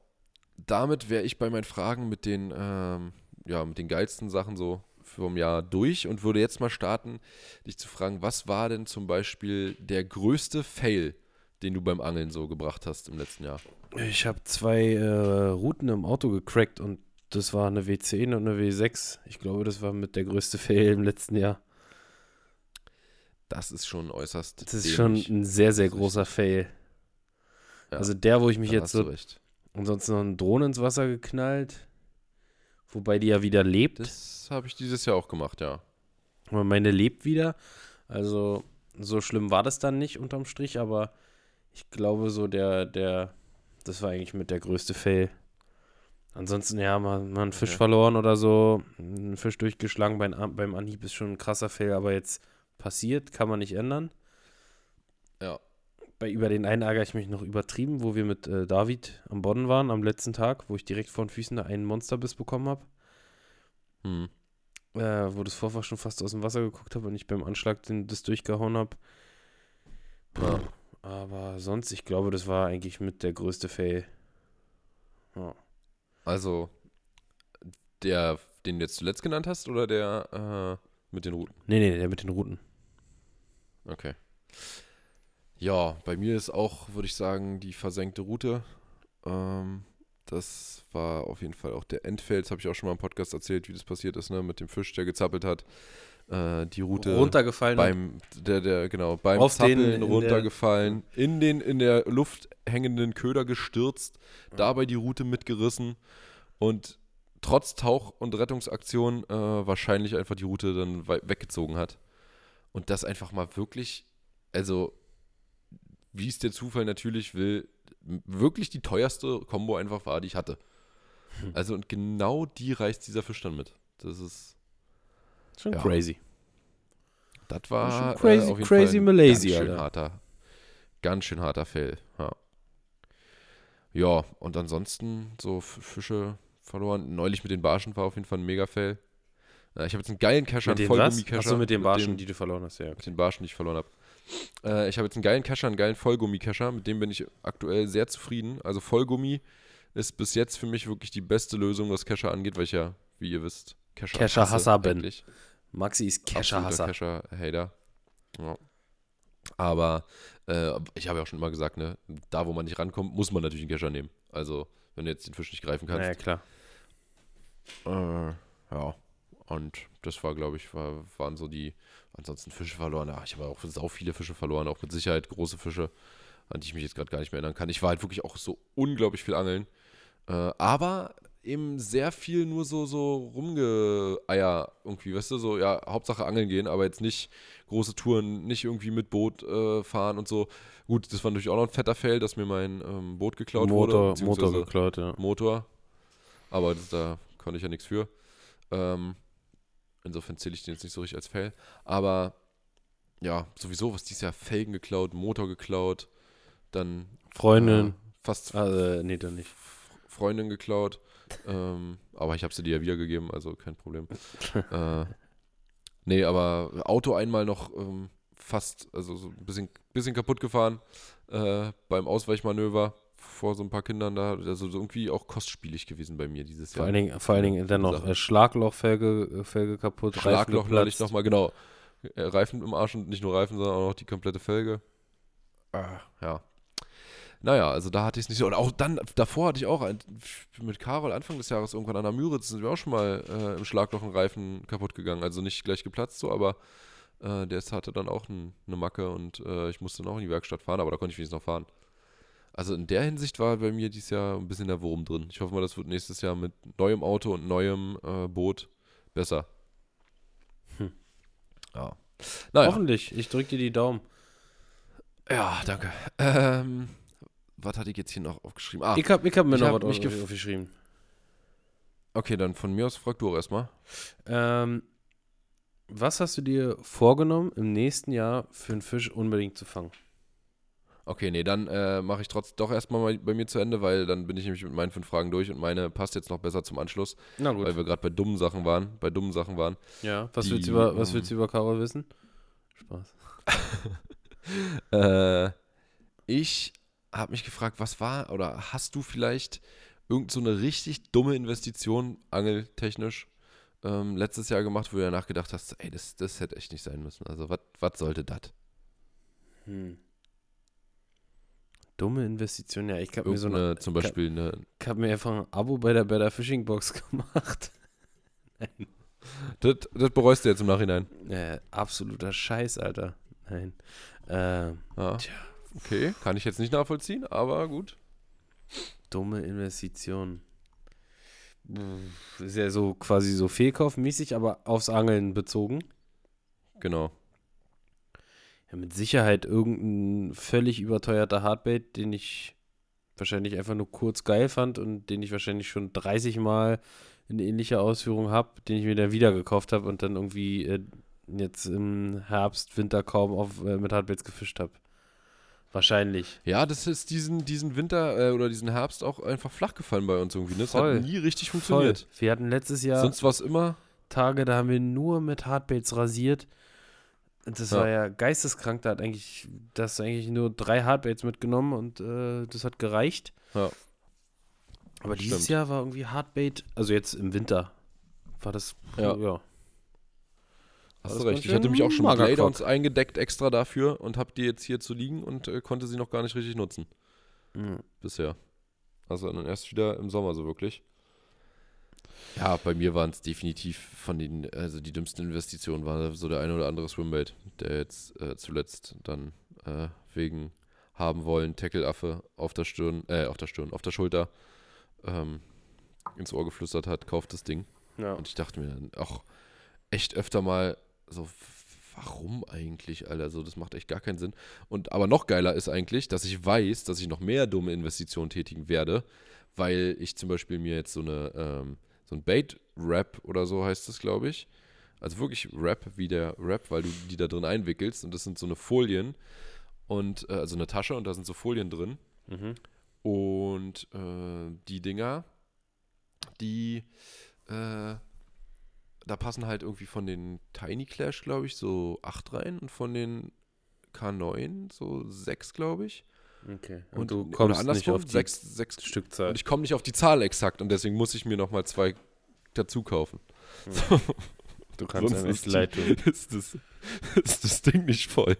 Damit wäre ich bei meinen Fragen mit den, ähm, ja, mit den geilsten Sachen so vom Jahr durch und würde jetzt mal starten, dich zu fragen, was war denn zum Beispiel der größte Fail, den du beim Angeln so gebracht hast im letzten Jahr? Ich habe zwei äh, Routen im Auto gecrackt und das war eine W10 und eine W6. Ich glaube, das war mit der größte Fail im letzten Jahr. Das ist schon äußerst. Das ist schon dämlich. ein sehr, sehr ist großer Fail. Ja, Also der, wo ich mich jetzt so recht. ansonsten noch eine Drohne ins Wasser geknallt, wobei die ja wieder lebt. Das habe ich dieses Jahr auch gemacht, ja. Aber meine lebt wieder. Also so schlimm war das dann nicht unterm Strich, aber ich glaube so der, der, das war eigentlich mit der größte Fail. Ansonsten, ja, mal, mal einen Fisch Okay. verloren oder so, einen Fisch durchgeschlagen beim, beim Anhieb ist schon ein krasser Fail, aber jetzt passiert, kann man nicht ändern. Ja. Bei über den einen ärgere ich mich noch übertrieben, wo wir mit äh, David am Bodden waren, am letzten Tag, wo ich direkt vor den Füßen da einen Monsterbiss bekommen habe Hm. äh, wo das Vorfach schon fast aus dem Wasser geguckt habe und ich beim Anschlag den, das durchgehauen habe. Ja. Aber sonst, ich glaube, das war eigentlich mit der größte Fail. Ja. Also, der, den du jetzt zuletzt genannt hast oder der äh, mit den Routen? Nee, nee, der mit den Routen. Okay. Ja, bei mir ist auch, würde ich sagen, die versenkte Route. Ähm, das war auf jeden Fall auch der Endfeld. Das habe ich auch schon mal im Podcast erzählt, wie das passiert ist, ne? Mit dem Fisch, der gezappelt hat. Äh, die Route Runtergefallen. beim, der, der, genau, beim Auf den- Zappeln in der- runtergefallen, in den in der Luft hängenden Köder gestürzt, dabei die Route mitgerissen und trotz Tauch- und Rettungsaktion äh, wahrscheinlich einfach die Route dann weggezogen hat. Und das einfach mal wirklich, also wie es der Zufall natürlich will, wirklich die teuerste Combo einfach war, die ich hatte. Hm. Also und genau die reißt dieser Fisch dann mit. Das ist, Schon Ja. crazy. das war Schon crazy- äh, crazy Malaysia, ganz schön harter, ganz schön harter Fail. Ja. ja, und ansonsten so Fische verloren. Neulich mit den Barschen war auf jeden Fall ein Mega-Fail. Ja, ich habe jetzt einen geilen Kescher, Mit einen? Vollgummi-Kescher. Achso, mit den Barschen, dem- die du verloren hast, ja. mit den Barschen, die ich verloren habe. Äh, ich habe jetzt einen geilen Kescher, einen geilen Vollgummi-Kescher, mit dem bin ich aktuell sehr zufrieden. Also Vollgummi ist bis jetzt für mich wirklich die beste Lösung, was Kescher angeht, weil ich ja, wie ihr wisst, Kescher, Kescher-Hasser hasse bin. eigentlich. Maxi ist Absoluter Kescher-Hasser. Kescher-Hater. Ja. Aber äh, ich habe ja auch schon immer gesagt, ne, da wo man nicht rankommt, muss man natürlich einen Kescher nehmen. Also, wenn du jetzt den Fisch nicht greifen kannst. Naja, klar. Äh, ja. Und das war, glaube ich, war, waren so die, ansonsten Fische verloren. Ja, ich habe auch sau viele Fische verloren, auch mit Sicherheit große Fische, an die ich mich jetzt gerade gar nicht mehr erinnern kann. Ich war halt wirklich auch so unglaublich viel angeln. Äh, aber eben sehr viel nur so, so rumgeeier irgendwie, weißt du, so, ja, Hauptsache angeln gehen, aber jetzt nicht große Touren, nicht irgendwie mit Boot äh, fahren und so. Gut, das war natürlich auch noch ein fetter Fail, dass mir mein ähm, Boot geklaut wurde. Motor, Motor beziehungsweise- geklaut, ja. Motor. Aber das, da konnte ich ja nichts für. Ähm, insofern zähle ich den jetzt nicht so richtig als Fail. Aber ja, sowieso, was dieses Jahr Felgen geklaut, Motor geklaut, dann Freundin. äh, fast Also, nee, dann nicht. Freundin geklaut. Ähm, aber ich habe sie dir ja wiedergegeben, also kein Problem. äh, nee, aber Auto einmal noch ähm, fast, also so ein bisschen, bisschen kaputt gefahren äh, beim Ausweichmanöver vor so ein paar Kindern da. Also so irgendwie auch kostspielig gewesen bei mir dieses Vor Jahr. allen Dingen, vor allen Dingen dann noch äh, Schlaglochfelge äh, Felge kaputt, Schlagloch neulich geplatzt. nochmal, genau. Äh, Reifen im Arsch und nicht nur Reifen, sondern auch noch die komplette Felge. Ah, ja. Naja, also da hatte ich es nicht so. Und auch dann, davor hatte ich auch ein, mit Carol Anfang des Jahres irgendwann an der Müritz sind wir auch schon mal äh, im Schlagloch ein Reifen kaputt gegangen. Also nicht gleich geplatzt so, aber äh, der hatte dann auch ein, eine Macke und äh, ich musste dann auch in die Werkstatt fahren, aber da konnte ich wenigstens noch fahren. Also in der Hinsicht war bei mir dieses Jahr ein bisschen der Wurm drin. Ich hoffe mal, das wird nächstes Jahr mit neuem Auto und neuem äh, Boot besser. Hm. Ja. Naja. Hoffentlich. Ich drücke dir die Daumen. Ja, danke. Ähm, was hatte ich jetzt hier noch aufgeschrieben? Ah, Ich habe ich hab mir ich noch hab was aufgeschrieben. okay, dann von mir aus frag du auch erstmal. Ähm, was hast du dir vorgenommen, im nächsten Jahr für einen Fisch unbedingt zu fangen? Okay, nee, dann äh, mache ich trotzdem doch erstmal mal bei mir zu Ende, weil dann bin ich nämlich mit meinen fünf Fragen durch und meine passt jetzt noch besser zum Anschluss, Na gut. weil wir gerade bei dummen Sachen waren. Bei dummen Sachen waren. ja. Was die, willst du über, was ähm, willst du über Carol wissen? Spaß. Äh, ich habe mich gefragt, was war oder hast du vielleicht irgend so eine richtig dumme Investition, angeltechnisch, ähm, letztes Jahr gemacht, wo du danach gedacht hast, ey, das, das hätte echt nicht sein müssen. Also, was sollte das? Hm. Dumme Investition, ja. Ich habe mir so eine, zum Beispiel eine. ich hab mir einfach ein Abo bei der Better Fishing Box gemacht. Das, das bereust du jetzt im Nachhinein. Äh, absoluter Scheiß, Alter. Nein. Ähm, Ja. Tja. Okay, kann ich jetzt nicht nachvollziehen, aber gut. dumme Investition. Ist ja so quasi so fehlkaufmäßig, aber aufs Angeln bezogen. Genau. Ja, mit Sicherheit irgendein völlig überteuerter Hardbait, den ich wahrscheinlich einfach nur kurz geil fand und den ich wahrscheinlich schon 30 Mal in ähnlicher Ausführung habe, den ich mir dann wieder gekauft habe und dann irgendwie äh, jetzt im Herbst, Winter kaum auf, äh, mit Hardbaits gefischt habe. Wahrscheinlich. Ja, das ist diesen, diesen Winter äh, oder diesen Herbst auch einfach flach gefallen bei uns irgendwie. Ne? Das Voll. hat nie richtig funktioniert. Voll. Wir hatten letztes Jahr Sonst war es immer. Tage, da haben wir nur mit Hardbaits rasiert. Das Ja. war ja geisteskrank. Da hat eigentlich, das eigentlich nur drei Hardbaits mitgenommen und äh, das hat gereicht. Ja. Aber dieses Stimmt. Jahr war irgendwie Hardbait, also jetzt im Winter, war das, Ja. ja. Hast du recht. Ich hatte mich auch schon mit. Laydowns eingedeckt extra dafür und habe die jetzt hier zu liegen und äh, konnte sie noch gar nicht richtig nutzen Mhm. bisher. Also dann erst wieder im Sommer so wirklich. Ja, bei mir waren es definitiv von den, also die dümmsten Investitionen war so der eine oder andere Swimbait, der jetzt äh, zuletzt dann äh, wegen haben wollen, Tackle-Affe auf der Stirn, äh, auf der Stirn, auf der Schulter ähm, ins Ohr geflüstert hat, kauft das Ding. Ja. Und ich dachte mir dann auch echt öfter mal so, warum eigentlich, Alter? So, das macht echt gar keinen Sinn. Und aber noch geiler ist eigentlich, dass ich weiß, dass ich noch mehr dumme Investitionen tätigen werde, weil ich zum Beispiel mir jetzt so eine, ähm, so ein Bait-Wrap oder so heißt das, glaube ich. Also wirklich Wrap wie der Wrap, weil du die da drin einwickelst und das sind so eine Folien und äh, also eine Tasche und da sind so Folien drin. Mhm. Und äh, die Dinger, die, äh, da passen halt irgendwie von den Tiny Clash, glaube ich, so acht rein und von den K9 so sechs, glaube ich. Okay. Und, Und, du oder kommst nicht auf die sechs, sechs. Stückzahl. Und ich komme nicht auf die Zahl exakt und deswegen muss ich mir nochmal zwei dazu kaufen. du kannst sonst ist leid tun. ist das, ist das Ding nicht voll.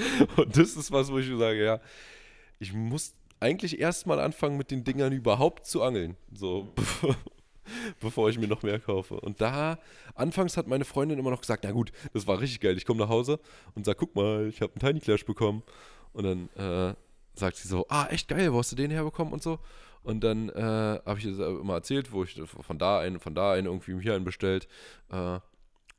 Und das ist was, wo ich sage, ja, ich muss eigentlich erstmal anfangen, mit den Dingern überhaupt zu angeln. So, bevor, ich mir noch mehr kaufe. Und da, anfangs hat meine Freundin immer noch gesagt, na gut, das war richtig geil. Ich komme nach Hause und sag, guck mal, ich habe einen Tiny Clash bekommen. Und dann äh, sagt sie so, ah, echt geil, wo hast du den herbekommen und so. Und dann äh, habe ich das immer erzählt, wo ich von da einen, von da einen irgendwie hier einen bestellt. Äh,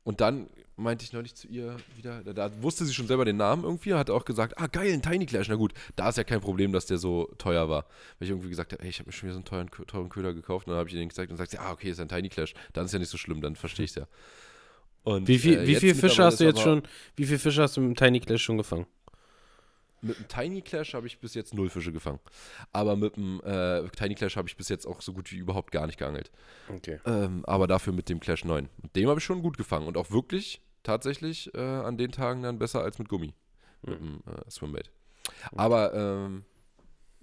und dann meinte ich neulich zu ihr wieder, da, da wusste sie schon selber den Namen irgendwie, hat auch gesagt, ah geil, ein Tiny Clash, na gut, da ist ja kein Problem, dass der so teuer war. Weil ich irgendwie gesagt habe, ey, ich habe mir schon wieder so einen teuren, teuren Köder gekauft und dann habe ich ihr den gezeigt und sagt sie, ah okay, ist ein Tiny Clash, dann ist ja nicht so schlimm, dann verstehe ich es ja. Und, Wie viel, äh, wie viel Fische hast du jetzt schon, wie viel Fische hast du mit dem Tiny Clash schon gefangen? Mit dem Tiny Clash habe ich bis jetzt null Fische gefangen. Aber mit dem äh, Tiny Clash habe ich bis jetzt auch so gut wie überhaupt gar nicht geangelt. Okay. Ähm, aber dafür mit dem Clash 9. Mit dem habe ich schon gut gefangen und auch wirklich tatsächlich äh, an den Tagen dann besser als mit Gummi. Mit dem äh, Swimbait. Aber ähm,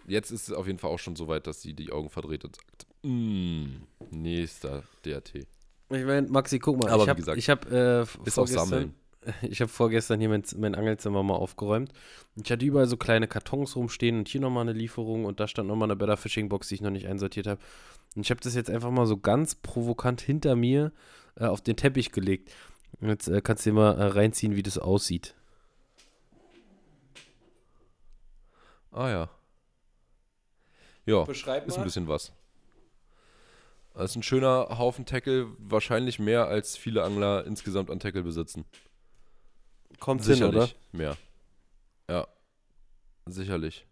jetzt ist es auf jeden Fall auch schon so weit, dass sie die Augen verdreht und sagt: "Mm, nächster DRT. Ich meine, Maxi, guck mal, Aber ich habe gesagt, ich hab, äh, Ist auch Sammeln. ich habe vorgestern hier mein, mein Angelzimmer mal aufgeräumt. Ich hatte überall so kleine Kartons rumstehen und hier nochmal eine Lieferung und da stand nochmal eine Better Fishing Box, die ich noch nicht einsortiert habe. Und ich habe das jetzt einfach mal so ganz provokant hinter mir äh, auf den Teppich gelegt. Und Jetzt äh, kannst du dir mal äh, reinziehen, wie das aussieht. Ah ja. Ja, Beschreib ist ein bisschen was. Das ist ein schöner Haufen Tackle, wahrscheinlich mehr als viele Angler insgesamt an Tackle besitzen. Kommt hin, oder? Sicherlich mehr. Ja, sicherlich.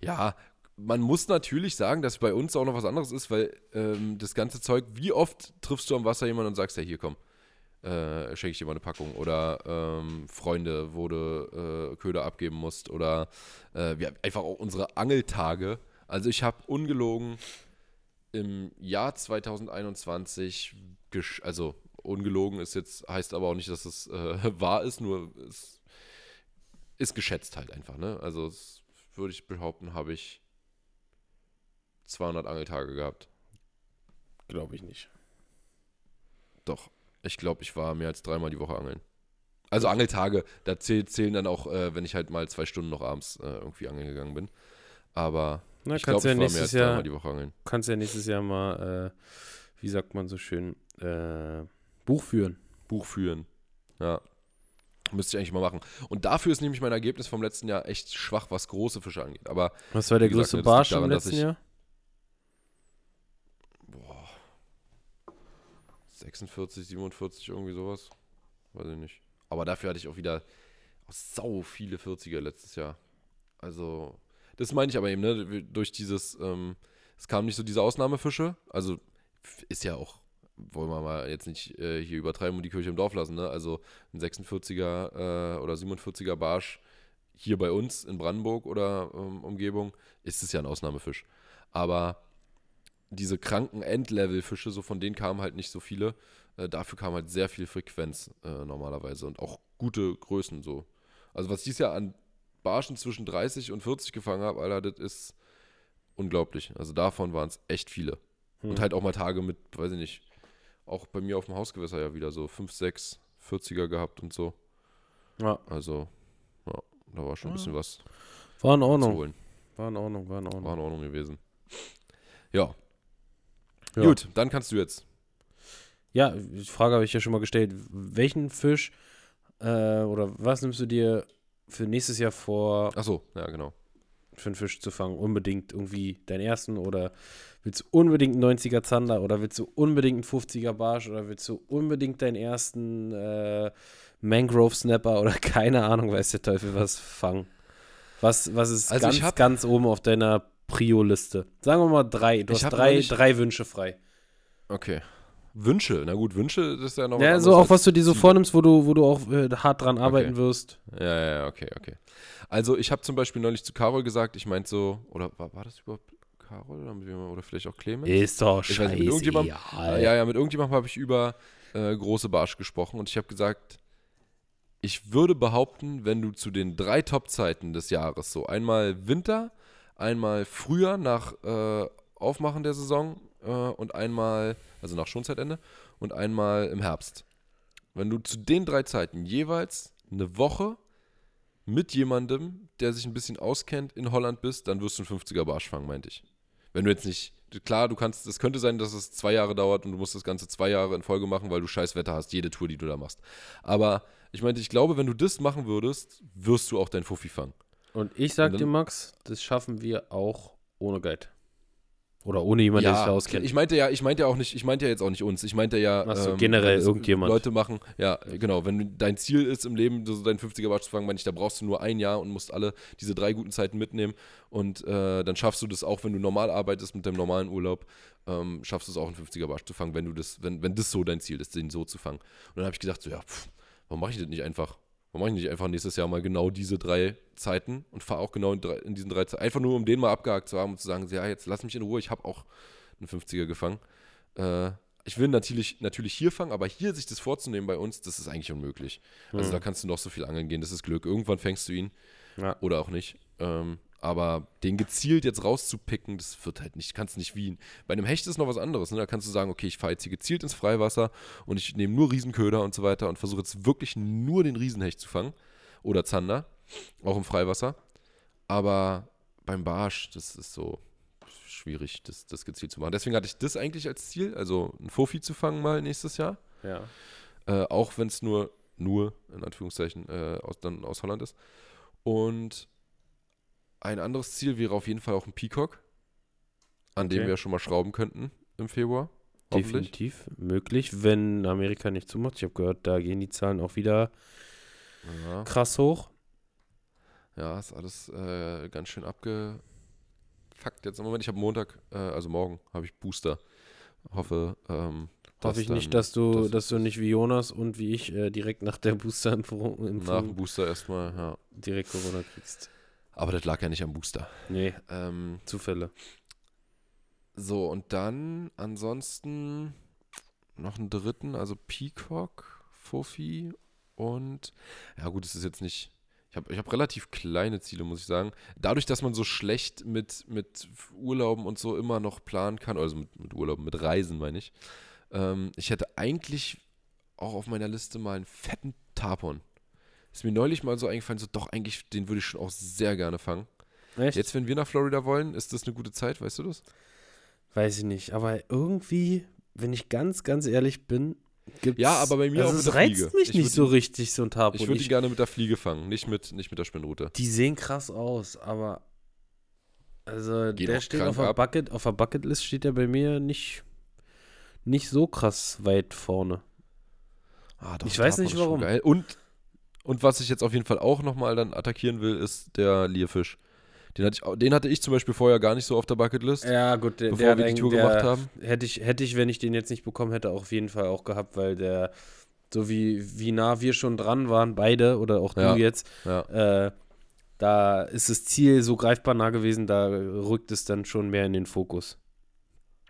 Ja, man muss natürlich sagen, dass bei uns auch noch was anderes ist, weil ähm, das ganze Zeug, wie oft triffst du am Wasser jemanden und sagst, ja, hier komm, äh, schenke ich dir mal eine Packung. Oder ähm, Freunde, wo du äh, Köder abgeben musst. Oder äh, wir einfach auch unsere Angeltage. Also ich habe ungelogen im Jahr 2021, gesch- also ungelogen ist jetzt, heißt aber auch nicht, dass es äh, wahr ist, nur es ist geschätzt halt einfach, ne? Also würde ich behaupten, habe ich 200 Angeltage gehabt. Glaube ich nicht. Doch, ich glaube, ich war mehr als dreimal die Woche angeln. Also Angeltage, da zähl, zählen dann auch, äh, wenn ich halt mal zwei Stunden noch abends äh, irgendwie angeln gegangen bin. Aber Na, ich glaube, ja ich war mehr nächstes als Jahr dreimal die Woche angeln. kannst ja nächstes Jahr mal, äh, wie sagt man so schön, äh, Buch führen. Buch führen. Ja. Müsste ich eigentlich mal machen. Und dafür ist nämlich mein Ergebnis vom letzten Jahr echt schwach, was große Fische angeht. Aber Was war der gesagt, größte Barsch im letzten ich- Jahr? boah, 46, 47, irgendwie sowas. Weiß ich nicht. Aber dafür hatte ich auch wieder sau viele 40er letztes Jahr. Also, das meine ich aber eben, ne? Durch dieses, ähm, es kamen nicht so diese Ausnahmefische. Also, ist ja auch, wollen wir mal jetzt nicht äh, hier übertreiben und die Kirche im Dorf lassen, ne? Also, ein 46er äh, oder 47er Barsch hier bei uns in Brandenburg oder ähm, Umgebung ist es ja ein Ausnahmefisch. Aber diese kranken Endlevel-Fische, so von denen kamen halt nicht so viele. Äh, dafür kam halt sehr viel Frequenz äh, normalerweise und auch gute Größen so. Also was ich dieses Jahr an Barschen zwischen 30 und 40 gefangen habe, Alter, das ist unglaublich. Also davon waren es echt viele. Und Hm. halt auch mal Tage mit, weiß ich nicht, auch bei mir auf dem Hausgewässer ja wieder so 5, 6, 40er gehabt und so. Ja, Also, ja, da war schon ein bisschen was war in zu Ordnung. holen. War in Ordnung, war in Ordnung. War in Ordnung gewesen. Ja, Ja. gut, dann kannst du jetzt. Ja, die Frage habe ich ja schon mal gestellt. Welchen Fisch äh, oder was nimmst du dir für nächstes Jahr vor, Achso, ja, genau. Für einen Fisch zu fangen? Unbedingt irgendwie deinen ersten oder willst du unbedingt einen 90er Zander oder willst du unbedingt einen 50er Barsch oder willst du unbedingt deinen ersten äh, Mangrove Snapper oder keine Ahnung, weiß der Teufel was fangen? Was, was ist Also ganz, ganz oben auf deiner Prio-Liste? Sagen wir mal drei. Du hast drei, drei Wünsche frei. Okay. Wünsche, na gut, Wünsche das ist ja noch Ja, so auch was du dir so vornimmst, wo du, wo du auch äh, hart dran arbeiten wirst. Ja, ja, okay, okay. Also ich habe zum Beispiel neulich zu Carol gesagt, ich meinte so, oder war, war das überhaupt Carol oder, vielleicht auch Clemens? Ist doch Ich weiß nicht, mit. Ja, ja, mit irgendjemandem habe ich über äh, große Barsch gesprochen und ich habe gesagt, ich würde behaupten, wenn du zu den drei Top-Zeiten des Jahres, so einmal Winter, einmal Frühjahr nach äh, Aufmachen der Saison äh, und einmal, also nach Schonzeitende, und einmal im Herbst. Wenn du zu den drei Zeiten jeweils eine Woche mit jemandem, der sich ein bisschen auskennt, in Holland bist, dann wirst du einen 50er Barsch fangen, meinte ich. Wenn du jetzt nicht, klar, du kannst, es könnte sein, dass es zwei Jahre dauert und du musst das Ganze zwei Jahre in Folge machen, weil du scheiß Wetter hast, jede Tour, die du da machst. Aber ich meinte, ich glaube, wenn du das machen würdest, wirst du auch dein Fuffi fangen. Und ich sag Und dann- dir, Max, das schaffen wir auch ohne Guide. Oder ohne jemanden, der sich da auskennt. ich meinte ja, ich meinte ja auch nicht, ich meinte ja jetzt auch nicht uns, ich meinte ja Ach so, ähm, generell irgendjemand. Leute machen, ja, genau, wenn dein Ziel ist im Leben, so deinen 50er Barsch zu fangen, meine ich, da brauchst du nur ein Jahr und musst alle diese drei guten Zeiten mitnehmen und äh, dann schaffst du das auch, wenn du normal arbeitest mit deinem normalen Urlaub, ähm, schaffst du es auch einen 50er Barsch zu fangen, wenn du das, wenn, wenn das so dein Ziel ist, den so zu fangen. Und dann habe ich gedacht, so, ja, pff, warum mache ich das nicht einfach? Warum mache ich nicht einfach nächstes Jahr mal genau diese drei Zeiten und fahre auch genau in, drei, in diesen drei Zeiten? Einfach nur, um den mal abgehakt zu haben und zu sagen, ja, jetzt lass mich in Ruhe, ich habe auch einen 50er gefangen. Äh, ich will natürlich, natürlich hier fangen, aber hier sich das vorzunehmen bei uns, das ist eigentlich unmöglich. Also Mhm. da kannst du noch so viel angeln gehen, das ist Glück. Irgendwann fängst du ihn Ja. oder auch nicht. Ähm, aber den gezielt jetzt rauszupicken, das wird halt nicht, kannst nicht wie. Bei einem Hecht ist noch was anderes. Ne? Da kannst du sagen, okay, ich fahre jetzt hier gezielt ins Freiwasser und ich nehme nur Riesenköder und so weiter und versuche jetzt wirklich nur den Riesenhecht zu fangen. Oder Zander, auch im Freiwasser. Aber beim Barsch, das ist so schwierig, das, das gezielt zu machen. Deswegen hatte ich das eigentlich als Ziel, also ein Fofi zu fangen mal nächstes Jahr. Ja. Äh, auch wenn es nur, nur, in Anführungszeichen, äh, aus, dann aus Holland ist. Und ein anderes Ziel wäre auf jeden Fall auch ein Peacock, an dem Okay. wir schon mal schrauben könnten im Februar. Definitiv möglich, wenn Amerika nicht zumacht. Ich habe gehört, da gehen die Zahlen auch wieder Ja, krass hoch. ja, ist alles äh, ganz schön abgefuckt jetzt im Moment. Ich habe Montag, äh, also morgen, habe ich Booster. Hoffe, ähm, Hoffe ich dann- nicht, dass du, dass- dass du nicht wie Jonas und wie ich äh, direkt nach der Boosterimpfung nach dem Booster erstmal, ja. direkt Corona kriegst. Aber das lag ja nicht am Booster. Nee, Ähm, Zufälle. So, und dann ansonsten noch einen dritten, also Peacock, Fofi und ja gut, es ist jetzt nicht. Ich habe ich hab relativ kleine Ziele, muss ich sagen. Dadurch, dass man so schlecht mit, mit Urlauben und so immer noch planen kann, also mit, mit Urlauben, mit Reisen meine ich. Ähm, ich hätte eigentlich auch auf meiner Liste mal einen fetten Tapon. Ist mir neulich mal so eingefallen, so doch, eigentlich, den würde ich schon auch sehr gerne fangen. Echt? Jetzt, wenn wir nach Florida wollen, ist das eine gute Zeit, weißt du das? Weiß ich nicht. Aber irgendwie, wenn ich ganz, ganz ehrlich bin, gibt's. Ja, aber bei mir also auch mit es der reizt Fliege. mich Ich nicht würd so richtig, so ein Tarpon. Ich würde die gerne mit der Fliege fangen, nicht mit, nicht mit der Spinnrute. Die sehen krass aus, aber also Geht der steht auf der ab. Bucket, auf der Bucketlist steht der bei mir nicht nicht so krass weit vorne. Ah, doch, Ich weiß nicht warum. Geil. Und, und was ich jetzt auf jeden Fall auch nochmal dann attackieren will, ist der Lierfisch. Den hatte, ich, den hatte ich zum Beispiel vorher gar nicht so auf der Bucketlist, Ja, gut, der, bevor der, wir die Tour gemacht haben. hätte ich hätte ich, wenn ich den jetzt nicht bekommen hätte, auch auf jeden Fall auch gehabt, weil der so wie wie nah wir schon dran waren, beide oder auch Ja. du jetzt, Ja. äh, da ist das Ziel so greifbar nah gewesen, da rückt es dann schon mehr in den Fokus.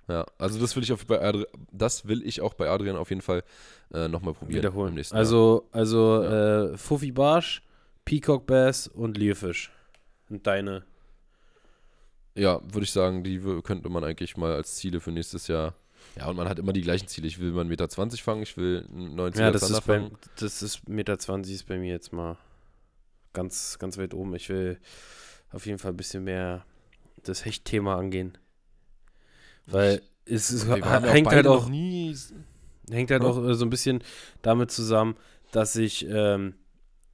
Ja, also das will ich auf, bei Adri das will ich auch bei Adrian auf jeden Fall äh, nochmal probieren. im Wiederholen. nächsten Jahr. Also, also äh, Fuffi Barsch, Peacock Bass und Lierfisch. Und deine. Ja, würde ich sagen, die könnte man eigentlich mal als Ziele für nächstes Jahr. Ja, und man hat immer die gleichen Ziele. Ich will mal 1,20 Meter fangen, ich will einen 90er Ja, das ist, bei, fangen. das ist Meter 20 ist bei mir jetzt mal ganz, ganz weit oben. Ich will auf jeden Fall ein bisschen mehr das Hechtthema angehen. Weil es ja hängt halt auch, nie hängt halt Ja. auch äh, so ein bisschen damit zusammen, dass ich ähm,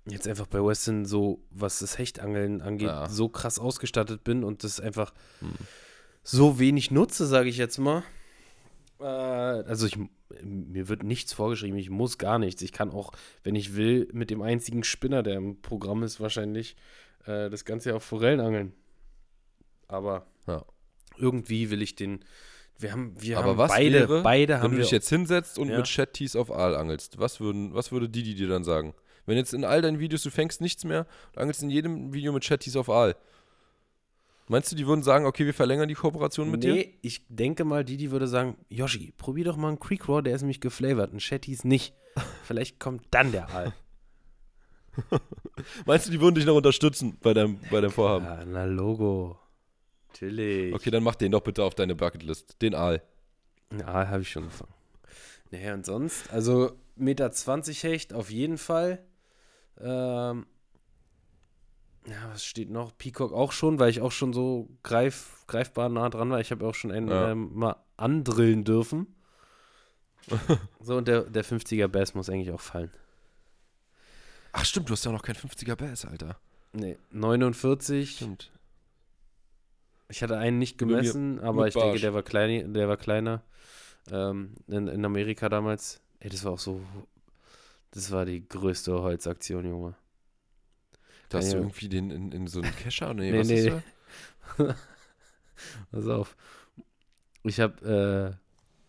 jetzt einfach bei Weston so, was das Hechtangeln angeht, Ja. so krass ausgestattet bin und das einfach Hm. so wenig nutze, sage ich jetzt mal. Äh, also ich, mir wird nichts vorgeschrieben, ich muss gar nichts. Ich kann auch, wenn ich will, mit dem einzigen Spinner, der im Programm ist, wahrscheinlich äh, das Ganze auf Forellen angeln. Aber Ja. Irgendwie will ich den. Wir haben, wir Aber haben was beide, wäre, beide Wenn haben du wir. dich jetzt hinsetzt und Ja. mit Chattees auf Aal angelst, was, würden, was würde Didi dir dann sagen? Wenn jetzt in all deinen Videos du fängst nichts mehr und angelst in jedem Video mit Chattees auf Aal. Meinst du, die würden sagen, okay, wir verlängern die Kooperation mit dir? nee, ich denke mal, Didi würde sagen, Yoshi, probier doch mal einen Creek Raw, der ist nämlich geflavored, ein Shetties nicht. Vielleicht kommt dann der Aal. Meinst du, die würden dich noch unterstützen bei deinem, bei deinem Vorhaben? Ja, na Logo. Natürlich. Okay, dann mach den doch bitte auf deine Bucketlist. Den Aal. Einen Aal habe ich schon gefangen. Naja, und sonst, also Meter 20 Hecht auf jeden Fall. Ähm, ja, was steht noch? Peacock auch schon, weil ich auch schon so greif, greifbar nah dran war. Ich habe auch schon einen Ja. ähm, mal andrillen dürfen. so, und der, der 50er Bass muss eigentlich auch fallen. Ach stimmt, du hast ja noch kein 50er Bass, Alter. Nee, 49. Stimmt. Ich hatte einen nicht Mit gemessen, aber mit ich denke, Barsch. der war, klein, der war kleiner. Ähm, in, in Amerika damals. Ey, das war auch so. Das war die größte Holzaktion, Junge. Da hast du Ja. irgendwie den in, in so einen Kescher? Nee, Nee, was nee. ist da? Pass auf. Ich habe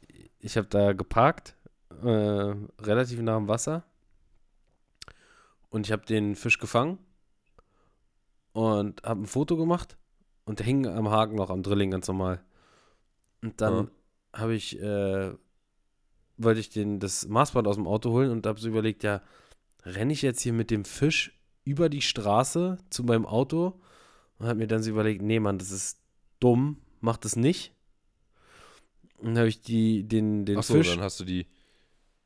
äh, ich habe da geparkt, äh, relativ nah am Wasser. und ich habe den Fisch gefangen und habe ein Foto gemacht und hing am Haken noch am Drilling ganz normal. Und dann habe ich, äh, wollte ich den, das Maßband aus dem Auto holen und habe so überlegt, ja, renne ich jetzt hier mit dem Fisch über die Straße zu meinem Auto und habe mir dann so überlegt, nee, Mann, das ist dumm, mach das nicht. Und dann habe ich die, den, den Achso, Fisch, dann hast du die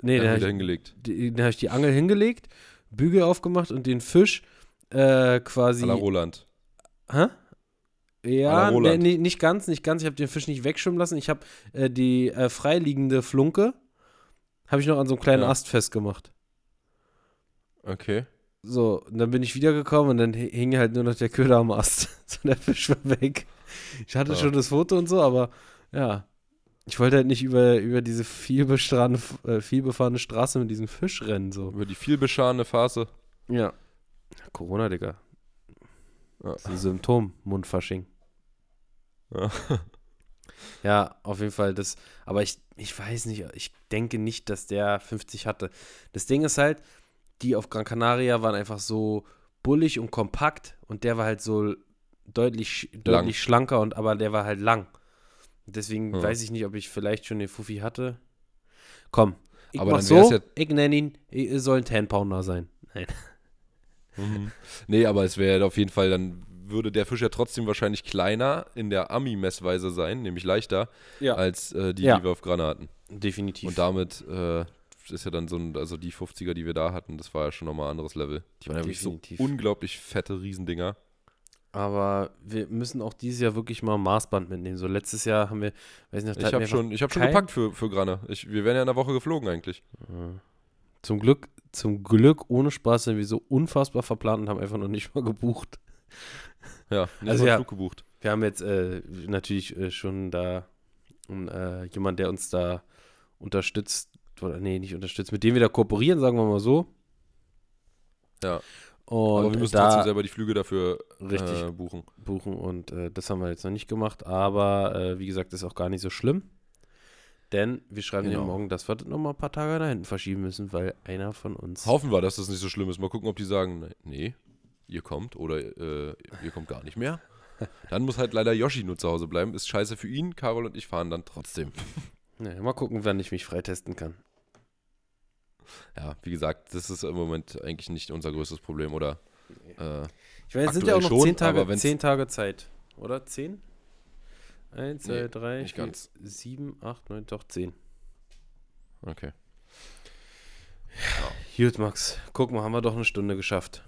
nee, habe wieder ich, hingelegt. die, dann hab ich die Angel hingelegt, Bügel aufgemacht und den Fisch äh, quasi. La Roland. Hä? Ja, nee, nee, nicht ganz, nicht ganz. Ich habe den Fisch nicht wegschwimmen lassen. Ich habe äh, die äh, freiliegende Flunke, habe ich noch an so einem kleinen Ja. Ast festgemacht. Okay. So, und dann bin ich wiedergekommen und dann hi- hing halt nur noch der Köder am Ast. so, der Fisch war weg. Ich hatte Ja. schon das Foto und so, aber ja. Ich wollte halt nicht über, über diese vielbestrahlene, äh, vielbefahrene Straße mit diesem Fisch rennen, so. Über die vielbescharene Phase. Ja. Corona, Digga. Ja. Das ist ein Symptom, Mundfasching. Ja. Ja, auf jeden Fall das. Aber ich, ich weiß nicht, ich denke nicht, dass der 50 hatte. Das Ding ist halt, die auf Gran Canaria waren einfach so bullig und kompakt und der war halt so deutlich, deutlich schlanker und aber der war halt lang. Deswegen Ja. weiß ich nicht, ob ich vielleicht schon den Fuffi hatte. Komm, ich Aber mach so, ja- ich nenne ihn, es soll ein 10-Pounder sein. Nein. Mhm. Nee, aber es wäre auf jeden Fall, dann würde der Fisch ja trotzdem wahrscheinlich kleiner in der Ami-Messweise sein, nämlich leichter, Ja. als äh, die, Ja. die wir auf Grana hatten. Definitiv. Und damit äh, ist ja dann so ein, also die 50er, die wir da hatten, das war ja schon nochmal ein anderes Level. Die waren ja wirklich so unglaublich fette Riesendinger. Aber wir müssen auch dieses Jahr wirklich mal Maßband mitnehmen. So letztes Jahr haben wir, weiß nicht, Ich habe schon, ich hab schon gepackt für, für Grana. Ich, wir wären ja in der Woche geflogen eigentlich. einfach- Zum Glück, zum Glück ohne Spaß sind wir so unfassbar verplant und haben einfach noch nicht mal gebucht. Ja, Also ja. Flug gebucht. Wir haben jetzt äh, natürlich äh, schon da um, äh, jemand, der uns da unterstützt, oder nee, nicht unterstützt, mit dem wir da kooperieren, sagen wir mal so. Ja. Und Aber wir müssen da trotzdem selber die Flüge dafür richtig äh, buchen. buchen und äh, das haben wir jetzt noch nicht gemacht, aber äh, wie gesagt, ist auch gar nicht so schlimm. Denn wir schreiben ja Genau. morgen, dass wir das nochmal ein paar Tage nach hinten verschieben müssen, weil einer von uns. Hoffen wir, dass das nicht so schlimm ist. Mal gucken, ob die sagen, ne- nee, ihr kommt oder äh, ihr kommt gar nicht mehr. Dann muss halt leider Yoshi nur zu Hause bleiben. Ist scheiße für ihn. Carol und ich fahren dann trotzdem. Ja, mal gucken, wann ich mich freitesten kann. Ja, wie gesagt, das ist im Moment eigentlich nicht unser größtes Problem, oder? Äh, Ich meine, es sind ja auch noch schon, zehn Tage, zehn Tage Zeit. Oder? Zehn? Eins, zwei, Nee, drei, nicht vier, ganz. sieben, acht, neun, doch zehn. okay. Gut, Max. Guck mal, haben wir doch eine Stunde geschafft.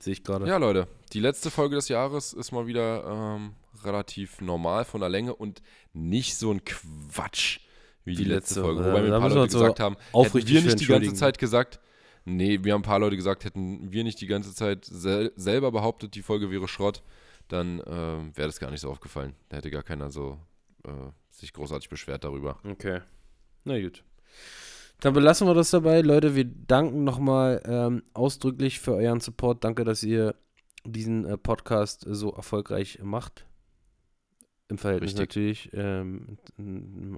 Sehe ich gerade. Ja, Leute, die letzte Folge des Jahres ist mal wieder ähm, relativ normal von der Länge und nicht so ein Quatsch wie die, Die letzte, letzte, Folge. äh, Wobei mir ein paar Leute uns so gesagt haben, hätten wir nicht die ganze. Zeit gesagt, nee, wir haben ein paar Leute gesagt, hätten wir nicht die ganze Zeit sel selber behauptet, die Folge wäre Schrott, dann ähm, wäre das gar nicht so aufgefallen. Da hätte gar keiner so äh, sich großartig beschwert darüber. Okay. Na gut. Dann belassen wir das dabei. Leute, wir danken nochmal ähm, ausdrücklich für euren Support. Danke, dass ihr diesen äh, Podcast äh, so erfolgreich macht. Im Verhältnis Richtig. natürlich ähm,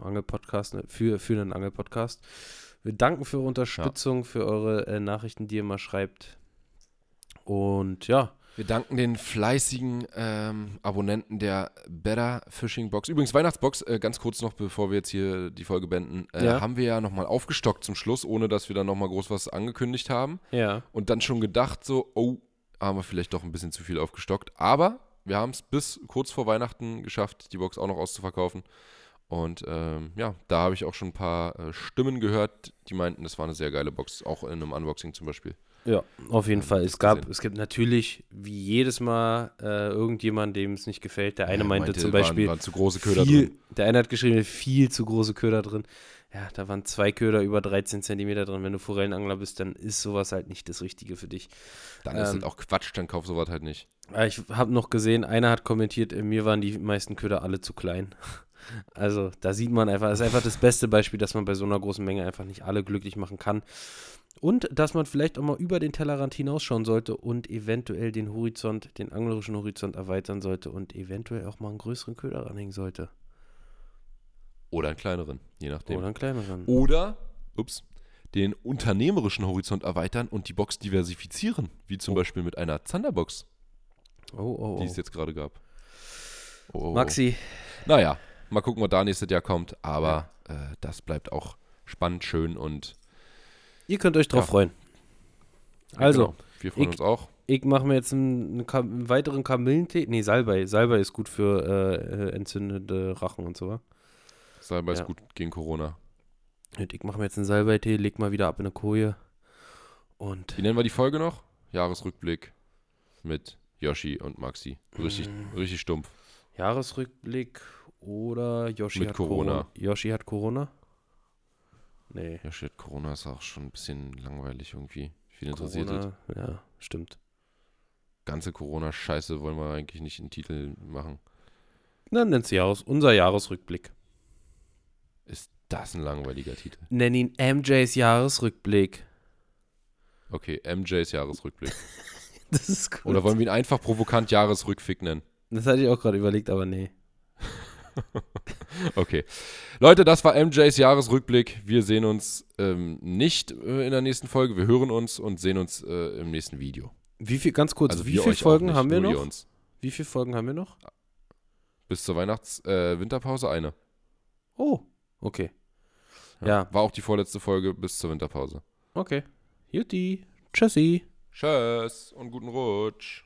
Angel-Podcast, ne, für, für einen Angel-Podcast. Wir danken für eure Unterstützung, für eure äh, Nachrichten, die ihr mal schreibt. Und ja, Wir danken den fleißigen ähm, Abonnenten der Better Fishing Box. Übrigens, Weihnachtsbox, äh, ganz kurz noch, bevor wir jetzt hier die Folge beenden, äh, Ja. haben wir ja nochmal aufgestockt zum Schluss, ohne dass wir dann nochmal groß was angekündigt haben. ja, Und dann schon gedacht, so, oh, haben wir vielleicht doch ein bisschen zu viel aufgestockt. Aber wir haben es bis kurz vor Weihnachten geschafft, die Box auch noch auszuverkaufen. Und ähm, ja, da habe ich auch schon ein paar äh, Stimmen gehört, die meinten, das war eine sehr geile Box, auch in einem Unboxing zum Beispiel. Ja, auf jeden Ähm, Fall. Es gab, gesehen. es gibt natürlich, wie jedes Mal, äh, irgendjemand, dem es nicht gefällt. Der eine Er meinte, zum waren- Beispiel, Waren, zu große Köder viel, drin. Der eine hat geschrieben, viel zu große Köder drin. Ja, da waren zwei Köder über 13 Zentimeter drin. Wenn du Forellenangler bist, dann ist sowas halt nicht das Richtige für dich. Dann ist Ähm, halt auch Quatsch, dann kauf sowas halt nicht. Ich habe noch gesehen, einer hat kommentiert, äh, mir waren die meisten Köder alle zu klein. Also da sieht man einfach, das ist einfach das beste Beispiel, dass man bei so einer großen Menge einfach nicht alle glücklich machen kann. Und dass man vielleicht auch mal über den Tellerrand hinausschauen sollte und eventuell den Horizont, den anglerischen Horizont erweitern sollte und eventuell auch mal einen größeren Köder ranhängen sollte. Oder einen kleineren, je nachdem. Oder Oder, einen kleineren. ups, den unternehmerischen Horizont erweitern und die Box diversifizieren, wie zum Oh. Beispiel mit einer Zanderbox, Oh, oh, die es oh. jetzt gerade gab. Oh, oh, oh. Maxi, Naja, mal gucken, was da nächstes Jahr kommt, aber äh, das bleibt auch spannend, schön und ihr könnt euch drauf Ja. freuen. Also, genau, wir freuen ich- uns auch. ich mache mir jetzt einen, einen, weiteren Kamillentee. Nee, Salbei. Salbei ist gut für äh, äh, entzündete Rachen und so. wa? Salbei ist Ja. gut gegen Corona. Und Ich mache mir jetzt einen Salbeitee, leg mal wieder ab in eine Koje. Und Wie nennen wir die Folge noch? Jahresrückblick mit Yoshi und Maxi. Richtig, Mm. richtig stumpf. Jahresrückblick oder Yoshi Mit hat Corona. Corona. Yoshi hat Corona? Nee. Yoshi hat Corona ist auch schon ein bisschen langweilig irgendwie. Viel interessiert es. Corona, ja, stimmt. Ganze Corona-Scheiße wollen wir eigentlich nicht in Titel machen. Dann nennt sie Jahres, unser Jahresrückblick. Ist das ein langweiliger Titel? Nenn ihn MJs Jahresrückblick. Okay, MJs Jahresrückblick. Das ist gut. Oder wollen wir ihn einfach provokant Jahresrückfick nennen? das hatte ich auch gerade überlegt, aber nee. Okay. Leute, das war MJs Jahresrückblick. Wir sehen uns ähm, nicht äh, in der nächsten Folge. Wir hören uns und sehen uns äh, im nächsten Video. Wie viel, ganz kurz, Also wie viele Folgen nicht, haben wir noch? Wie viele Folgen haben wir noch? Bis zur Weihnachts-Winterpause eine. Oh, okay. Ja. War auch die vorletzte Folge bis zur Winterpause. Okay. Jutti. Tschüssi. Tschüss und guten Rutsch.